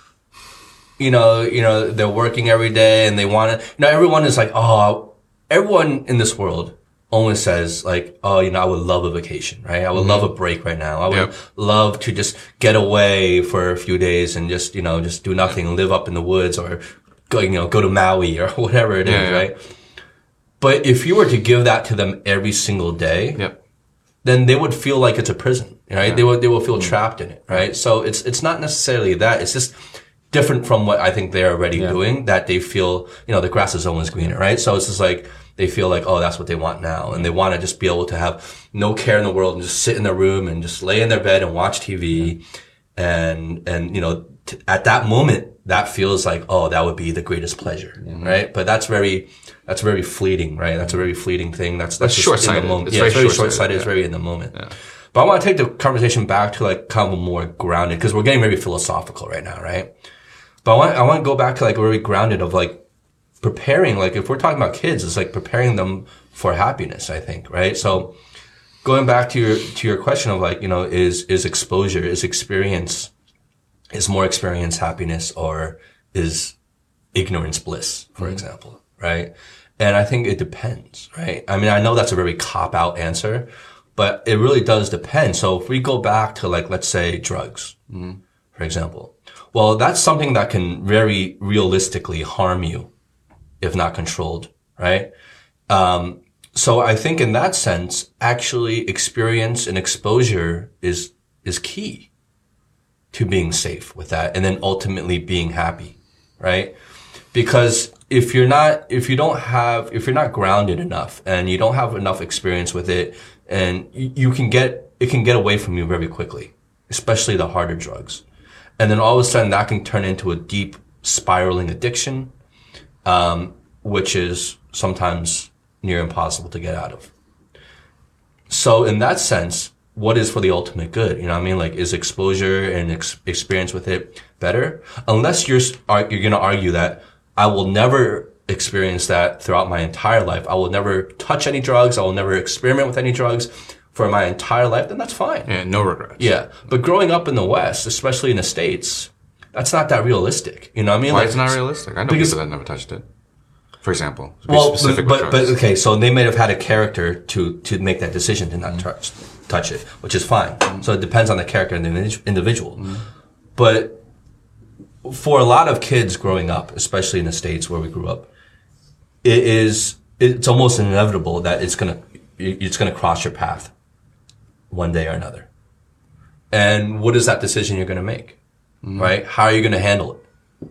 you know, you know, they're working every day and they want to, you know, everyone is like, oh, everyone in this world always says like, oh, you know, I would love a vacation, right? I would love a break right now. I would Yep. love to just get away for a few days and just, you know, just do nothing, live up in the woods or go, you know, go to Maui or whatever it is, Yeah, yeah. right? But if you were to give that to them every single day, Yep. then they would feel like it's a prison, right? They would they will feel trapped in it, right? So it's it's not necessarily that. It's just different from what I think they're already doing. That they feel, you know, the grass is always greener, right? So it's just like they feel like, oh, that's what they want now, and they want to just be able to have no care in the world and just sit in their room and just lay in their bed and watch TV, and and you know, t- at that moment, that feels like, oh, that would be the greatest pleasure, mm-hmm. right? But that's very that's very fleeting, right? That's a very fleeting thing. That's that's, That's just in the short-sighted. moment. It's yeah, very it's very short-sighted, short-sighted. It's very in the moment. But I want to take the conversation back to like kind of more grounded because we're getting very philosophical right now, right? But I want I want to go back to like very grounded of like preparing. Like if we're talking about kids, it's like preparing them for happiness. I think right. So going back to your to your question of like you know is is exposure is experience is more experience happiness or is ignorance bliss for example right? And i think it depends right? I mean i know that's a very cop out answer but it really does depend. So if we go back to like let's say drugs for example well that's something that can very realistically harm you if not controlled right? Um, so I think in that sense, actually experience and exposure is, is key to being safe with that and then ultimately being happy, right? Because if you're not, if you don't have, if you're not grounded enough and you don't have enough experience with it and you, you can get, it can get away from you very quickly, especially the harder drugs. And then all of a sudden that can turn into a deep spiraling addiction, um, which is sometimes near impossible to get out of. So in that sense, what is for the ultimate good? You know what I mean? Like, is exposure and ex- experience with it better? Unless you're, are, you're going to argue that I will never experience that throughout my entire life. I will never touch any drugs. I will never experiment with any drugs for my entire life. Then that's fine. Yeah, no regrets. Yeah. But growing up in the West, especially in the States, that's not that realistic. You know what I mean? Why Like, is it not realistic? I know Because- people that never touched it. For example, to be well, specific but, with but okay, so they may have had a character to to make that decision to not mm-hmm. touch touch it, which is fine. So it depends on the character and the individ- individual. Mm-hmm. But for a lot of kids growing up, especially in the states where we grew up, it is it's almost inevitable that it's gonna it's gonna cross your path one day or another. And what is that decision you're gonna make? Mm-hmm. Right? How are you gonna handle it?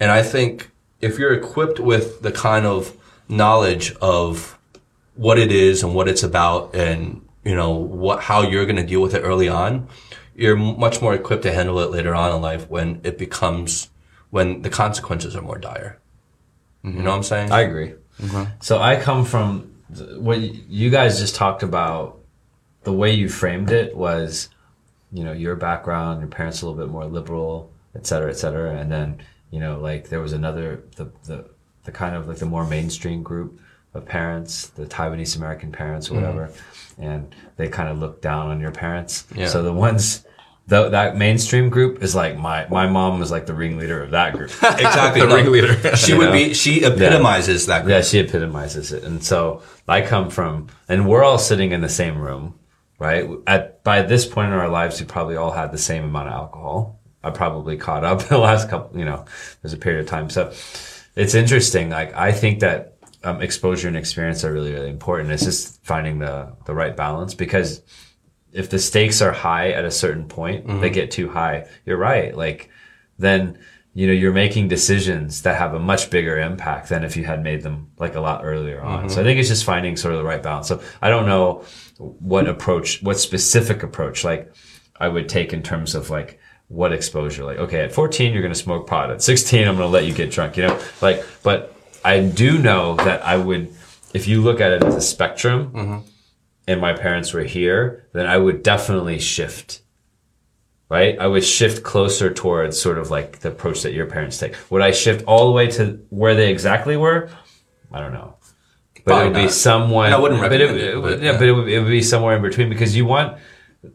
And I think if you're equipped with the kind of knowledge of what it is and what it's about and, you know, what, how you're going to deal with it early on, you're much more equipped to handle it later on in life when it becomes, when the consequences are more dire. You mm-hmm. know what I'm saying? I agree. Mm-hmm. So I come from what you guys just talked about. The way you framed it was, you know, your background, your parents a little bit more liberal, et cetera, et cetera, and then you know, like there was another the the the kind of like the more mainstream group of parents, the Taiwanese American parents or mm-hmm. whatever, and they kind of look down on your parents. Yeah. So the ones. The, that mainstream group is like my my mom was like the ringleader of that group. exactly. The no. ringleader. She would be, she epitomizes that. Group. Yeah, she epitomizes it. And so I come from, and we're all sitting in the same room, right? At by this point in our lives, we probably all had the same amount of alcohol. I probably caught up the last couple, you know, there's a period of time. So it's interesting. Like I think that um, exposure and experience are really, really important. It's just finding the the right balance because if the stakes are high at a certain point, they get too high. You're right. Like then you know you're making decisions that have a much bigger impact than if you had made them like a lot earlier on. So I think it's just finding sort of the right balance. So I don't know what approach, what specific approach like I would take in terms of like what exposure. Like okay, at 14 you're going to smoke pot. At 16 I'm going to let you get drunk. You know, like but I do know that I would if you look at it as a spectrum mm-hmm. and my parents were here, then I would definitely shift. Right? I would shift closer towards sort of like the approach that your parents take. Would I shift all the way to where they exactly were? I don't know. But Probably it would be not. somewhat. I wouldn't but it, it it, but yeah, yeah. but it would, it would be somewhere in between because you want,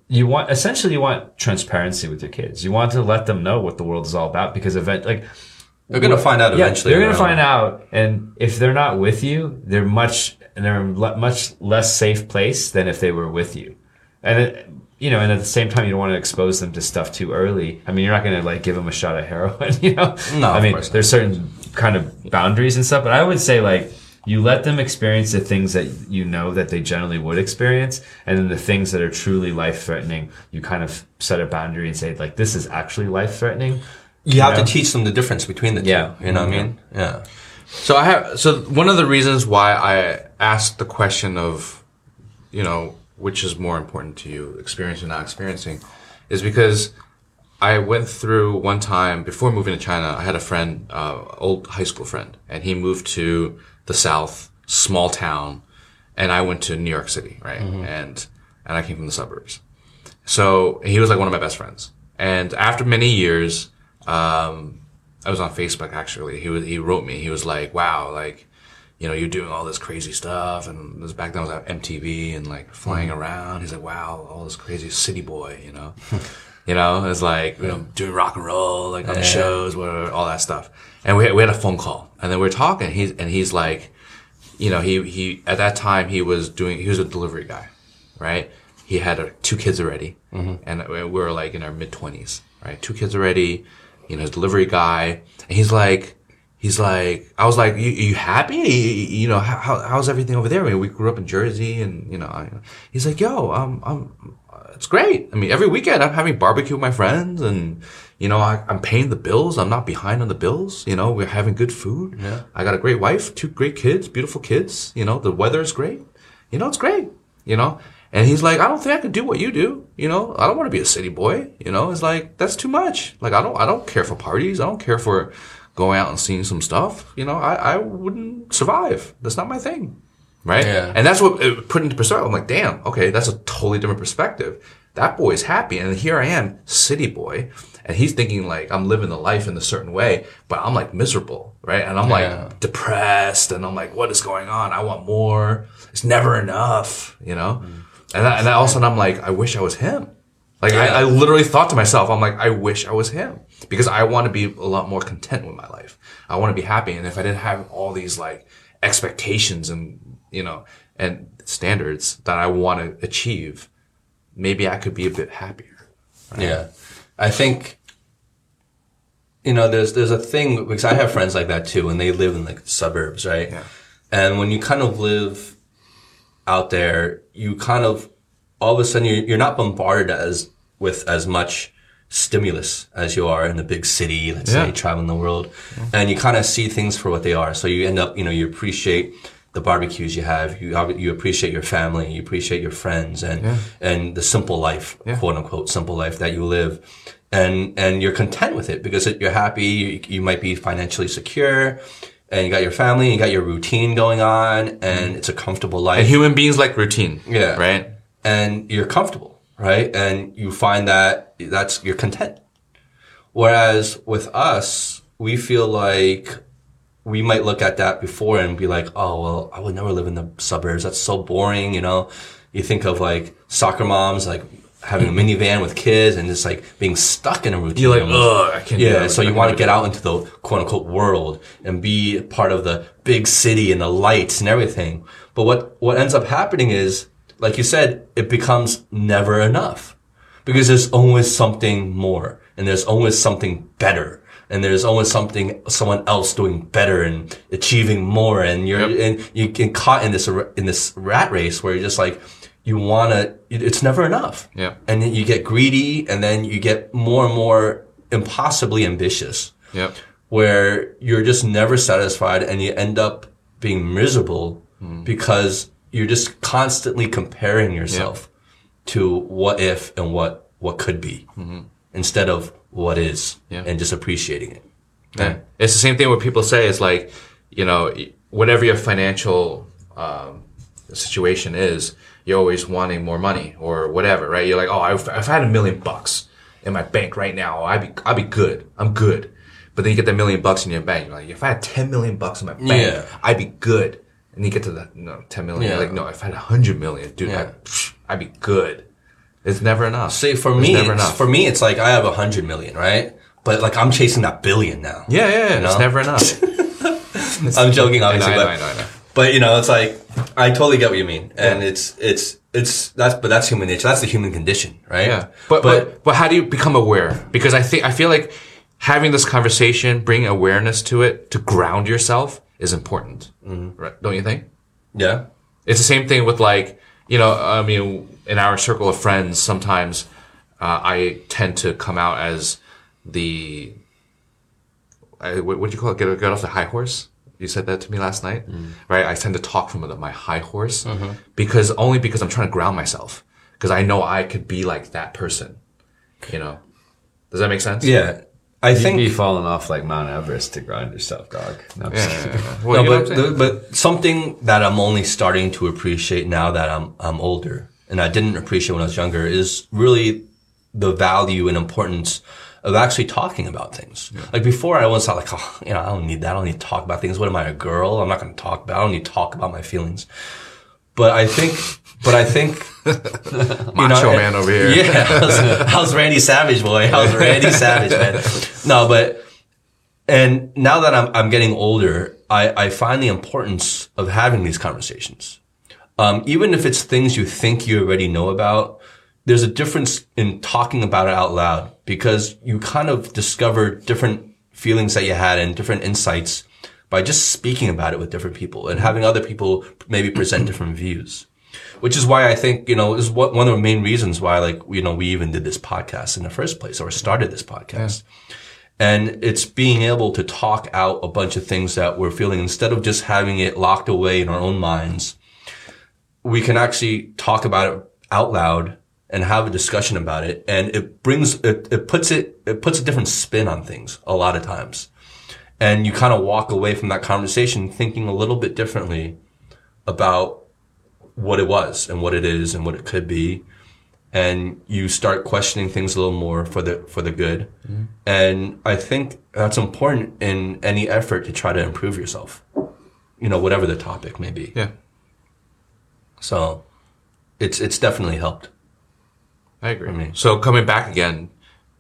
you want, essentially you want transparency with your kids. You want to let them know what the world is all about because event, like, They're going to find out yeah, eventually. they're going to find out, and if they're not with you, they're much and they're in a much less safe place than if they were with you. And it, you know, and at the same time, you don't want to expose them to stuff too early. I mean, you're not going to like give them a shot of heroin, you know. No, I mean, there's certain kind of boundaries and stuff, but I would say like you let them experience the things that you know that they generally would experience, and then the things that are truly life threatening, you kind of set a boundary and say like, this is actually life threatening. You have know? to teach them the difference between the two. Yeah. You know what I mean? Yeah. So I have so one of the reasons why I asked the question of, you know, which is more important to you, experiencing or not experiencing, is because I went through one time before moving to China. I had a friend, uh, old high school friend, and he moved to the South, small town, and I went to New York City, right? And and I came from the suburbs. So he was like one of my best friends. And after many years, um, I was on Facebook actually. He was he wrote me. He was like, "Wow, like, you know, you're doing all this crazy stuff." And this back then was at MTV and like flying around. He's like, "Wow, all this crazy city boy," you know. you know, it's like you know doing rock and roll, like on the shows, whatever, all that stuff. And we we had a phone call, and then we are talking. He's and he's like, you know, he he at that time he was doing he was a delivery guy, right? He had uh, two kids already, and we were like in our mid twenties, right? Two kids already, you know, his delivery guy, and he's like, he's like, I was like, you, you happy? You, you know, how, how's everything over there? I mean, we grew up in Jersey, and you know, I, he's like, yo, um, I'm, it's great. I mean, every weekend I'm having barbecue with my friends, and you know, I, I'm paying the bills. I'm not behind on the bills. You know, we're having good food. Yeah. I got a great wife, two great kids, beautiful kids. You know, the weather is great. You know, it's great. You know, and he's like, I don't think I can do what you do. You know, I don't want to be a city boy. You know, it's like that's too much. Like I don't, I don't care for parties. I don't care for going out and seeing some stuff. You know, I, I wouldn't survive. That's not my thing. Right. Yeah. And that's what it put into perspective. I'm like, damn, okay, that's a totally different perspective. That boy is happy. And here I am, city boy. And he's thinking like I'm living the life in a certain way, but I'm like miserable, right? And I'm Yeah. like depressed and I'm like, what is going on? I want more. It's never enough, you know? Mm. And, that, and then all of a sudden I'm like, I wish I was him. Like Yeah. I, I literally thought to myself, I'm like, I wish I was him because I want to be a lot more content with my life. I want to be happy. And if I didn't have all these like expectations and, you know, and standards that I want to achieve, maybe I could be a bit happier. Yeah, I think you know there's there's a thing because I have friends like that too, and they live in like the suburbs, right? Yeah. And when you kind of live out there, you kind of all of a sudden you're, you're not bombarded as with as much stimulus as you are in the big city. Let's Yeah. say traveling the world, and you kind of see things for what they are. So you end up, you know, you appreciate the barbecues you have. You have- you appreciate your family. You appreciate your friends and and the simple life, Yeah. quote unquote, simple life that you live. And, and you're content with it because you're happy. You, you might be financially secure and you got your family, you got your routine going on and it's a comfortable life And human beings like routine. Yeah. Right? and you're comfortable, right? And you find that that's you're content. Whereas with us, we feel like we might look at that before and be like, oh well, I would never live in the suburbs. That's so boring, you know. You think of like soccer moms, like having a minivan with kids and just like being stuck in a routine. You're like, ugh, I can't do Yeah, so you want to get out into the quote unquote world and be part of the big city and the lights and everything. But what, what ends up happening is, like you said, it becomes never enough because there's always something more and there's always something better. And there's always something, someone else doing better and achieving more. And you're, Yep. and you get caught in this, in this rat race where you're just like, you want to, it's never enough. Yeah. And then you get greedy and then you get more and more impossibly ambitious Yep. where you're just never satisfied and you end up being miserable Hmm. because you're just constantly comparing yourself to what if and what, what could be instead of what is. Yeah. and just appreciating it. Yeah. It's the same thing what people say is like, you know, whatever your financial um, situation is, you're always wanting more money or whatever, right? You're like, oh, if, if I had a million bucks in my bank right now, I'd be, I'd be good. I'm good. But then you get that million bucks in your bank. You're like, if I had 10 million bucks in my bank, Yeah. I'd be good. And you get to the, no, 10 million. Yeah. You're like, no, if I had 100 million, dude, Yeah. I'd, I'd be good. It's never enough. See, for It's me, never it's- enough. for me, it's like I have a hundred million, right? But like I'm chasing that billion now. yeah, yeah, yeah. It's know? never enough. I'm joking, obviously, I know, but I know, I know. But you know, it's like I totally get what you mean, and it's it's it's that's but that's human nature. That's the human condition, right? Yeah, but, but but how do you become aware? Because I think I feel like having this conversation, bringing awareness to it, to ground yourself, is important. Mm-hmm. Right? Don't you think? yeah, It's the same thing with like you know. I mean, in our circle of friends, sometimes uh, I tend to come out as the I, what what do you call it? Get get off the high horse. You said that to me last night, right? I tend to talk from my high horse because only because I'm trying to ground myself because I know I could be like that person. You know, does that make sense? yeah. I think You'd think be falling off like Mount Everest to grind yourself, dog. No, Yeah, yeah, yeah. Well, no, but what I'm saying? the, but something that I'm only starting to appreciate now that I'm I'm older, and I didn't appreciate when I was younger, is really the value and importance of actually talking about things. Like before, I was like, oh, you know, I don't need that. I don't need to talk about things. What am I, a girl? I'm not going to talk about. I don't need to talk about my feelings. But I think, but I think, Macho man over here. yeah, how's, how's Randy Savage, boy? How's Randy Savage, man? No, but and now that I'm I'm getting older, I I find the importance of having these conversations. Um, even if it's things you think you already know about, there's a difference in talking about it out loud because you kind of discover different feelings that you had and different insights by just speaking about it with different people and having other people maybe present different views. Which is why I think, you know, is what, one of the main reasons why, like, you know, we even did this podcast in the first place or started this podcast. And it's being able to talk out a bunch of things that we're feeling instead of just having it locked away in our own minds. We can actually talk about it out loud and have a discussion about it. And it brings, it, it puts it, it puts a different spin on things a lot of times. And you kind of walk away from that conversation thinking a little bit differently about what it was and what it is and what it could be and you start questioning things a little more for the for the good mm-hmm. and i think that's important in any effort to try to improve yourself you know whatever the topic may be Yeah. So it's it's definitely helped I agree. me. So coming back again,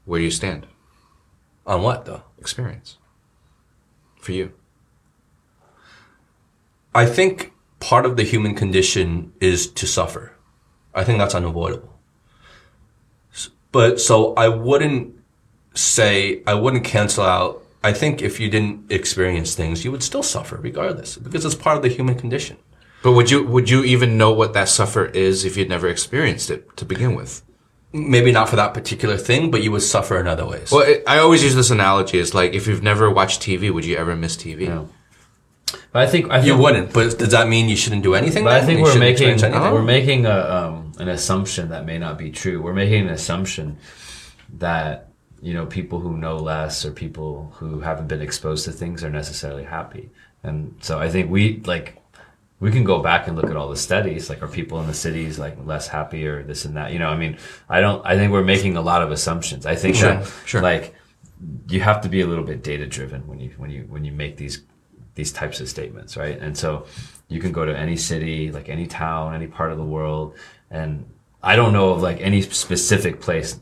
where do you stand? on what though Experience. For you. i think part of the human condition is to suffer i think that's unavoidable but so i wouldn't say i wouldn't cancel out i think if you didn't experience things you would still suffer regardless because it's part of the human condition But would you would you even know what that suffer is if you'd never experienced it to begin with? maybe not for that particular thing but you would suffer in other ways Well, it, I always use this analogy. It's like if you've never watched TV, would you ever miss TV? No. But I think I think you wouldn't but does that mean you shouldn't do anything But I think You we're shouldn't making we're making a um, an assumption that may not be true. We're making an assumption that you know people who know less or people who haven't been exposed to things are necessarily happy. And so I think we like we can go back and look at all the studies. Like, are people in the cities like less happy or this and that? You know, I mean, I don't. I think we're making a lot of assumptions. I think Sure, that sure. like you have to be a little bit data driven when you when you when you make these these types of statements, right? And so you can go to any city, like any town, any part of the world, and I don't know of like any specific place,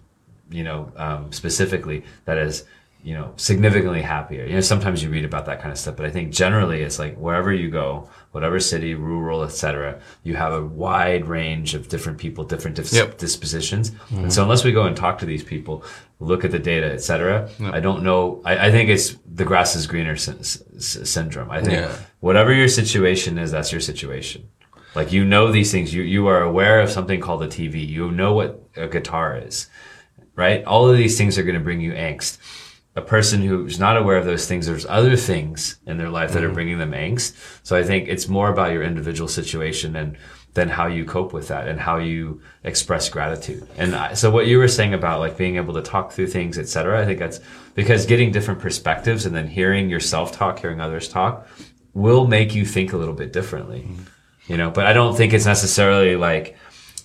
you know, um, specifically that is you know significantly happier. You know, sometimes you read about that kind of stuff, but I think generally it's like wherever you go, whatever city, rural, etc., you have a wide range of different people, different dis- Yep. dispositions. And mm-hmm. so unless we go and talk to these people, look at the data, etc., I don't know. I, I think it's the grass is greener sy- sy- syndrome. I think Yeah. whatever your situation is, that's your situation. Like you know these things. You you are aware of something called a TV. You know what a guitar is, right? All of these things are going to bring you angst. A person who's not aware of those things, there's other things in their life that are mm-hmm. bringing them angst. So I think it's more about your individual situation and than how you cope with that and how you express gratitude. And I, so what you were saying about like being able to talk through things, et cetera, I think that's because getting different perspectives and then hearing yourself talk, hearing others talk will make you think a little bit differently. Mm-hmm. You know, but I don't think it's necessarily like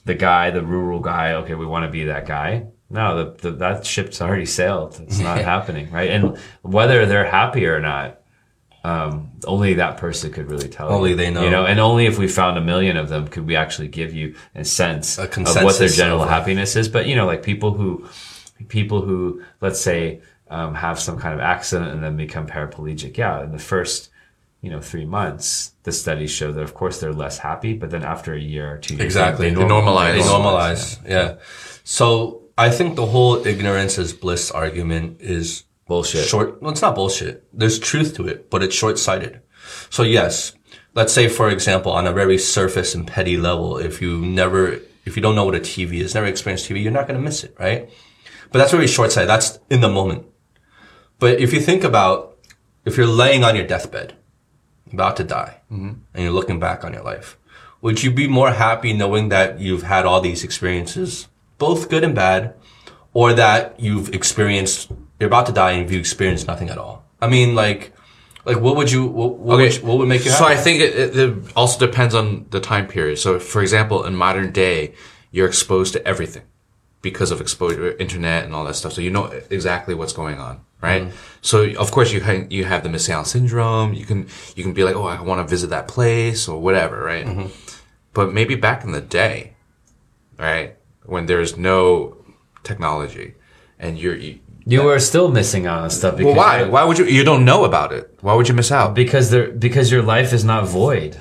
the guy, the rural guy, okay, we want to be that guy. No, the, the that ship's already sailed. It's not happening, right? And whether they're happy or not, um, only that person could really tell. Only you, they know. You know, and only if we found a million of them could we actually give you a sense A of what their general happiness is. But you know, like people who, people who, let's say, um, have some kind of accident and then become paraplegic. Yeah, in the first, you know, three months, the studies show that of course they're less happy, but then after a year or two Exactly. they, They normalize. They Normalize, normalize. Yeah. So I think the whole ignorance is bliss argument is Bullshit. Short. Well, it's not bullshit. There's truth to it, but it's short sighted. So yes, let's say for example, on a very surface and petty level, if you never, if you don't know what a TV is, never experienced TV, you're not going to miss it, right? But that's very short sighted. That's in the moment. But if you think about, if you're laying on your deathbed, about to die, mm-hmm. and you're looking back on your life, would you be more happy knowing that you've had all these experiences, both good and bad, or that you've experienced, you're about to die and you've experienced nothing at all? I mean, like, like what would you, what, what, would, you- what would make you happy? So I think it, it, also depends on the time period. So, for example, in modern day, you're exposed to everything. because of exposure, internet and all that stuff. So you know exactly what's going on, right? Mm-hmm. So of course you ha- you have the messiaen syndrome. You can you can be like, oh, I want to visit that place or whatever, right? Mm-hmm. But maybe back in the day, right, when there's no technology, and you're you, You were still missing out on stuff. well, why? Why would you? You don't know about it. Why would you miss out? Because there, because your life is not void.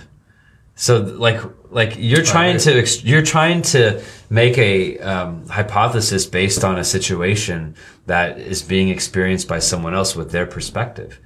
So like like you're trying to you're trying to make a um, hypothesis based on a situation that is being experienced by someone else with their perspective.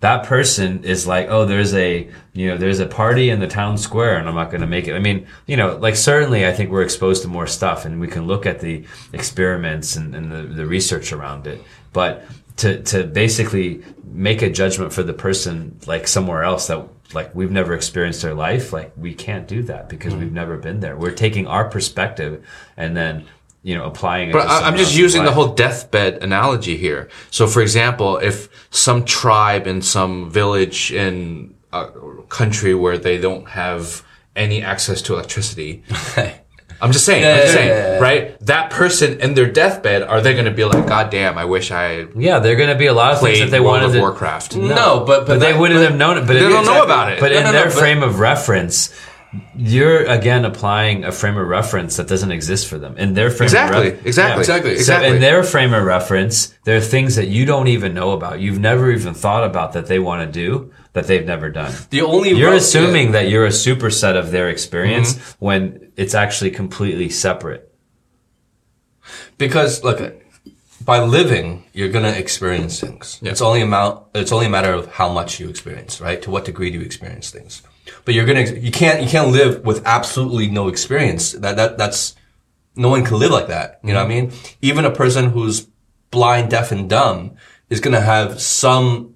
That person is like, oh, there's a you know there's a party in the town square, and I'm not going to make it. I mean, you know, like certainly, I think we're exposed to more stuff, and we can look at the experiments and, and the, the research around it. But to to basically make a judgment for the person like somewhere else that like we've never experienced their life like we can't do that because Mm. we've never been there we're taking our perspective and then you know applying it But I'm just using the whole deathbed analogy here. So, for example, if some tribe in some village in a country where they don't have any access to electricity, I'm just saying, I'm just saying, yeah, yeah. right? That person in their deathbed, are they going to be like, God damn, I wish I yeah there are going to be a lot of things that they World wanted of to Warcraft? No, but but, but they that- wouldn't but- have known it but They don't know about it. but No, in no, no, their frame of reference you're again applying a frame of reference that doesn't exist for them in their frame Exactly, of ref- exactly, exactly, So exactly. in their frame of reference, there are things that you don't even know about. You've never even thought about that they want to do that they've never done. The only You're ro- assuming yeah. that you're a superset of their experience Mm-hmm. when it's actually completely separate. because look by living you're gonna experience things it's only amount it's only a matter of how much you experience right to what degree do you experience things but you're gonna you can't you can't live with absolutely no experience that that that's no one can live like that you know what i mean even a person who's blind deaf and dumb is gonna have some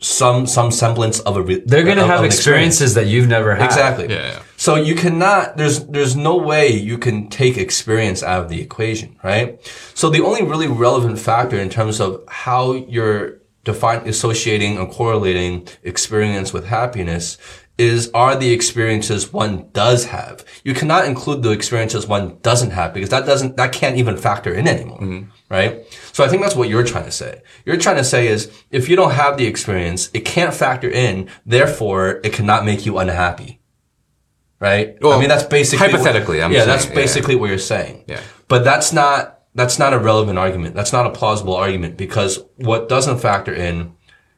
some some semblance of a re- They're going to of- have of an experiences that you've never had. Exactly. Yeah, yeah. So you cannot, there's, there's no way you can take experience out of the equation, right? So the only really relevant factor in terms of how you're defining, associating and correlating experience with happiness is are the experiences one does have. You cannot include the experiences one doesn't have because that doesn't, that can't even factor in anymore, mm-hmm. right? So I think that's what you're trying to say. You're trying to say is if you don't have the experience, it can't factor in, therefore it cannot make you unhappy right? I mean, that's basically hypothetically, What, I'm yeah, saying, that's yeah, basically what you're saying. Yeah. But that's not that's not a relevant argument. That's not a plausible argument because what doesn't factor in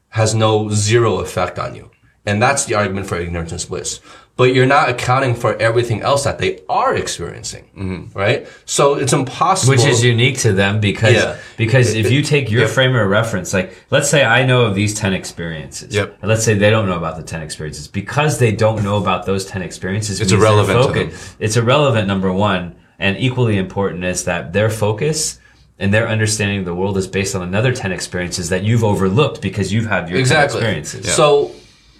has no zero effect on you, and that's the argument for ignorance and bliss. But you're not accounting for everything else that they are experiencing, mm-hmm. right? So it's impossible. Which is unique to them because Yeah. because if you take your frame of reference, like let's say I know of these ten experiences. Yep. And let's say they don't know about the ten experiences. Because they don't know about those ten experiences, It's irrelevant It's irrelevant, number one, and equally important is that their focus and their understanding of the world is based on another ten experiences that you've overlooked because you've had your exactly 10 experiences. So,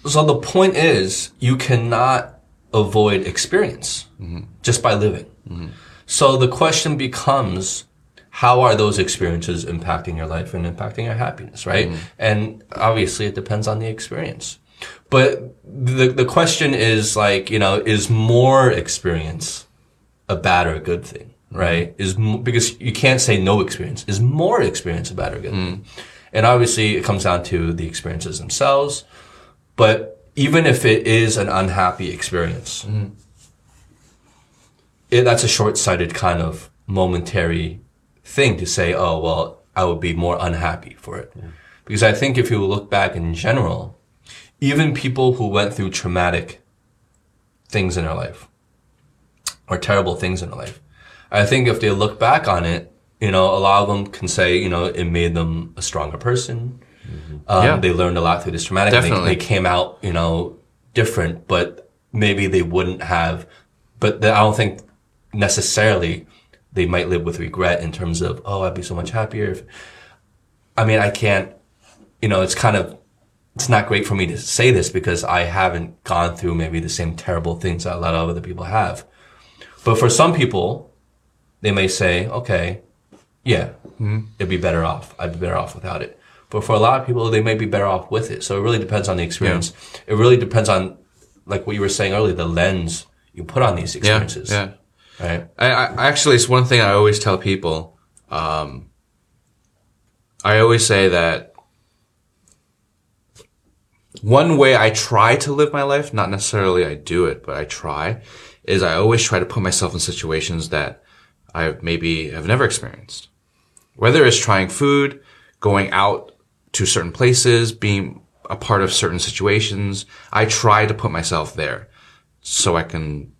so the point is, you cannot avoid experience mm-hmm. just by living. Mm-hmm. So the question becomes, how are those experiences impacting your life and impacting your happiness, right? Mm-hmm. And obviously, it depends on the experience. But the the question is like, you know, is more experience a bad or a good thing, right? Is because you can't say no experience. Is more experience a bad or good thing? And obviously, it comes down to the experiences themselves. But even if it is an unhappy experience, mm-hmm. it, that's a short-sighted kind of momentary thing to say, oh, well, I would be more unhappy for it. Because I think if you look back in general, even people who went through traumatic things in their life or terrible things in their life, I think if they look back on it, you know, a lot of them can say, you know, it made them a stronger person. Um, Yeah. They learned a lot through this traumatic. and They, Definitely. they came out, you know, different, but maybe they wouldn't have. But the, I don't think necessarily they might live with regret in terms of, oh, I'd be so much happier. If, I mean, I can't. You know, it's kind of it's not great for me to say this because I haven't gone through maybe the same terrible things that a lot of other people have. But for some people, they may say, okay, yeah, it'd be better off. I'd be better off without it. But for a lot of people, they may be better off with it. So it really depends on the experience. It really depends on, like what you were saying earlier, the lens you put on these Yeah, experiences. yeah. right? I, I actually, it's one thing I always tell people. Um, I always say that one way I try to live my life, not necessarily I do it, but I try, is I always try to put myself in situations that I maybe have never experienced. Whether it's trying food, going out to certain places, being a part of certain situations, I try to put myself there so I can,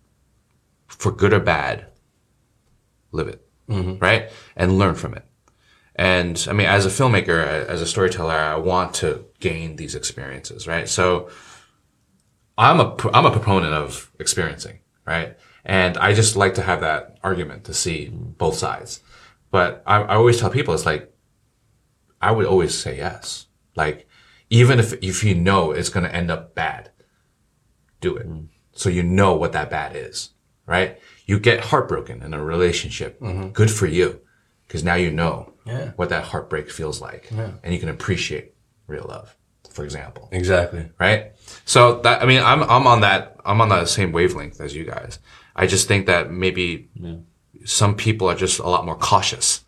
for good or bad, live it, mm-hmm. right? And learn from it. And I mean, as a filmmaker, as a storyteller, I want to gain these experiences, right? So I'm a, I'm a proponent of experiencing, right? And I just like to have that argument to see both sides. But I, I always tell people, it's like, I would always say yes. Like, even if, if you know it's going to end up bad, do it. Mm-hmm. So you know what that bad is, right? You get heartbroken in a relationship. Mm-hmm. Good for you. Cause now you know Yeah. what that heartbreak feels like. And you can appreciate real love, for example Exactly. right? So that I mean, I'm I'm on that I'm on that same wavelength as you guys. I just think that maybe some people are just a lot more cautious,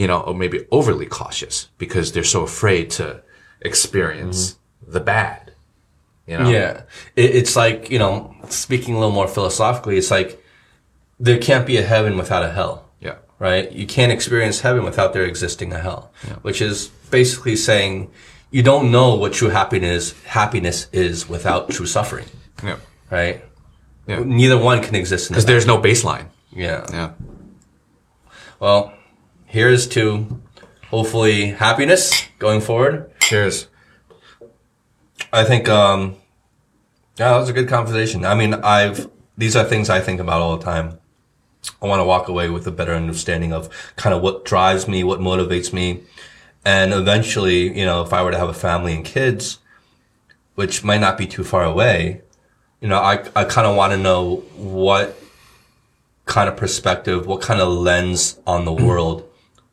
you know, or maybe overly cautious because they're so afraid to experience mm-hmm. the bad. You know? Yeah. It, it's like, you know, speaking a little more philosophically, it's like there can't be a heaven without a hell. Yeah. right? You can't experience heaven without there existing a hell, yeah. which is basically saying you don't know what true happiness happiness is without true suffering, Yeah. right? Yeah. Neither one can exist Because the there's no baseline. yeah. Yeah. Well, here's to hopefully happiness going forward. Cheers. I think um yeah, that was a good conversation. I mean, I've these are things I think about all the time. I want to walk away with a better understanding of kind of what drives me, what motivates me. And eventually, you know, if I were to have a family and kids, which might not be too far away, you know, I, I kind of want to know what kind of perspective, what kind of lens on the world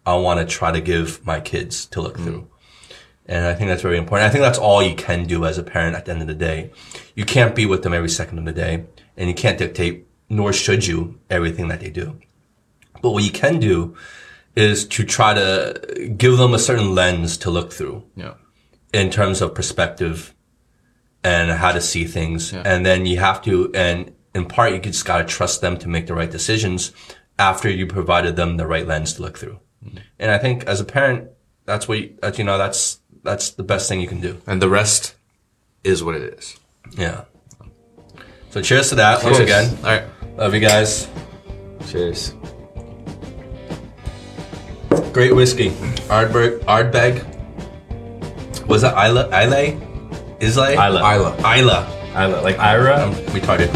I want to try to give my kids to look through. And I think that's very important. I think that's all you can do as a parent at the end of the day. You can't be with them every second of the day and you can't dictate, nor should you, everything that they do. But what you can do is to try to give them a certain lens to look through Yeah. in terms of perspective and how to see things. And then you have to, and in part, you just got to trust them to make the right decisions after you provided them the right lens to look through. And I think as a parent, that's what, you, that, you know, that's, that's the best thing you can do. And the rest is what it is. Yeah. So cheers to that once again. All right. Love you guys. Cheers. Great whiskey. Ardbeg. Ardbeg. Was that Islay? Islay? Islay? Islay. Islay. Islay. Islay. Like Ira? Um, I'm retarded.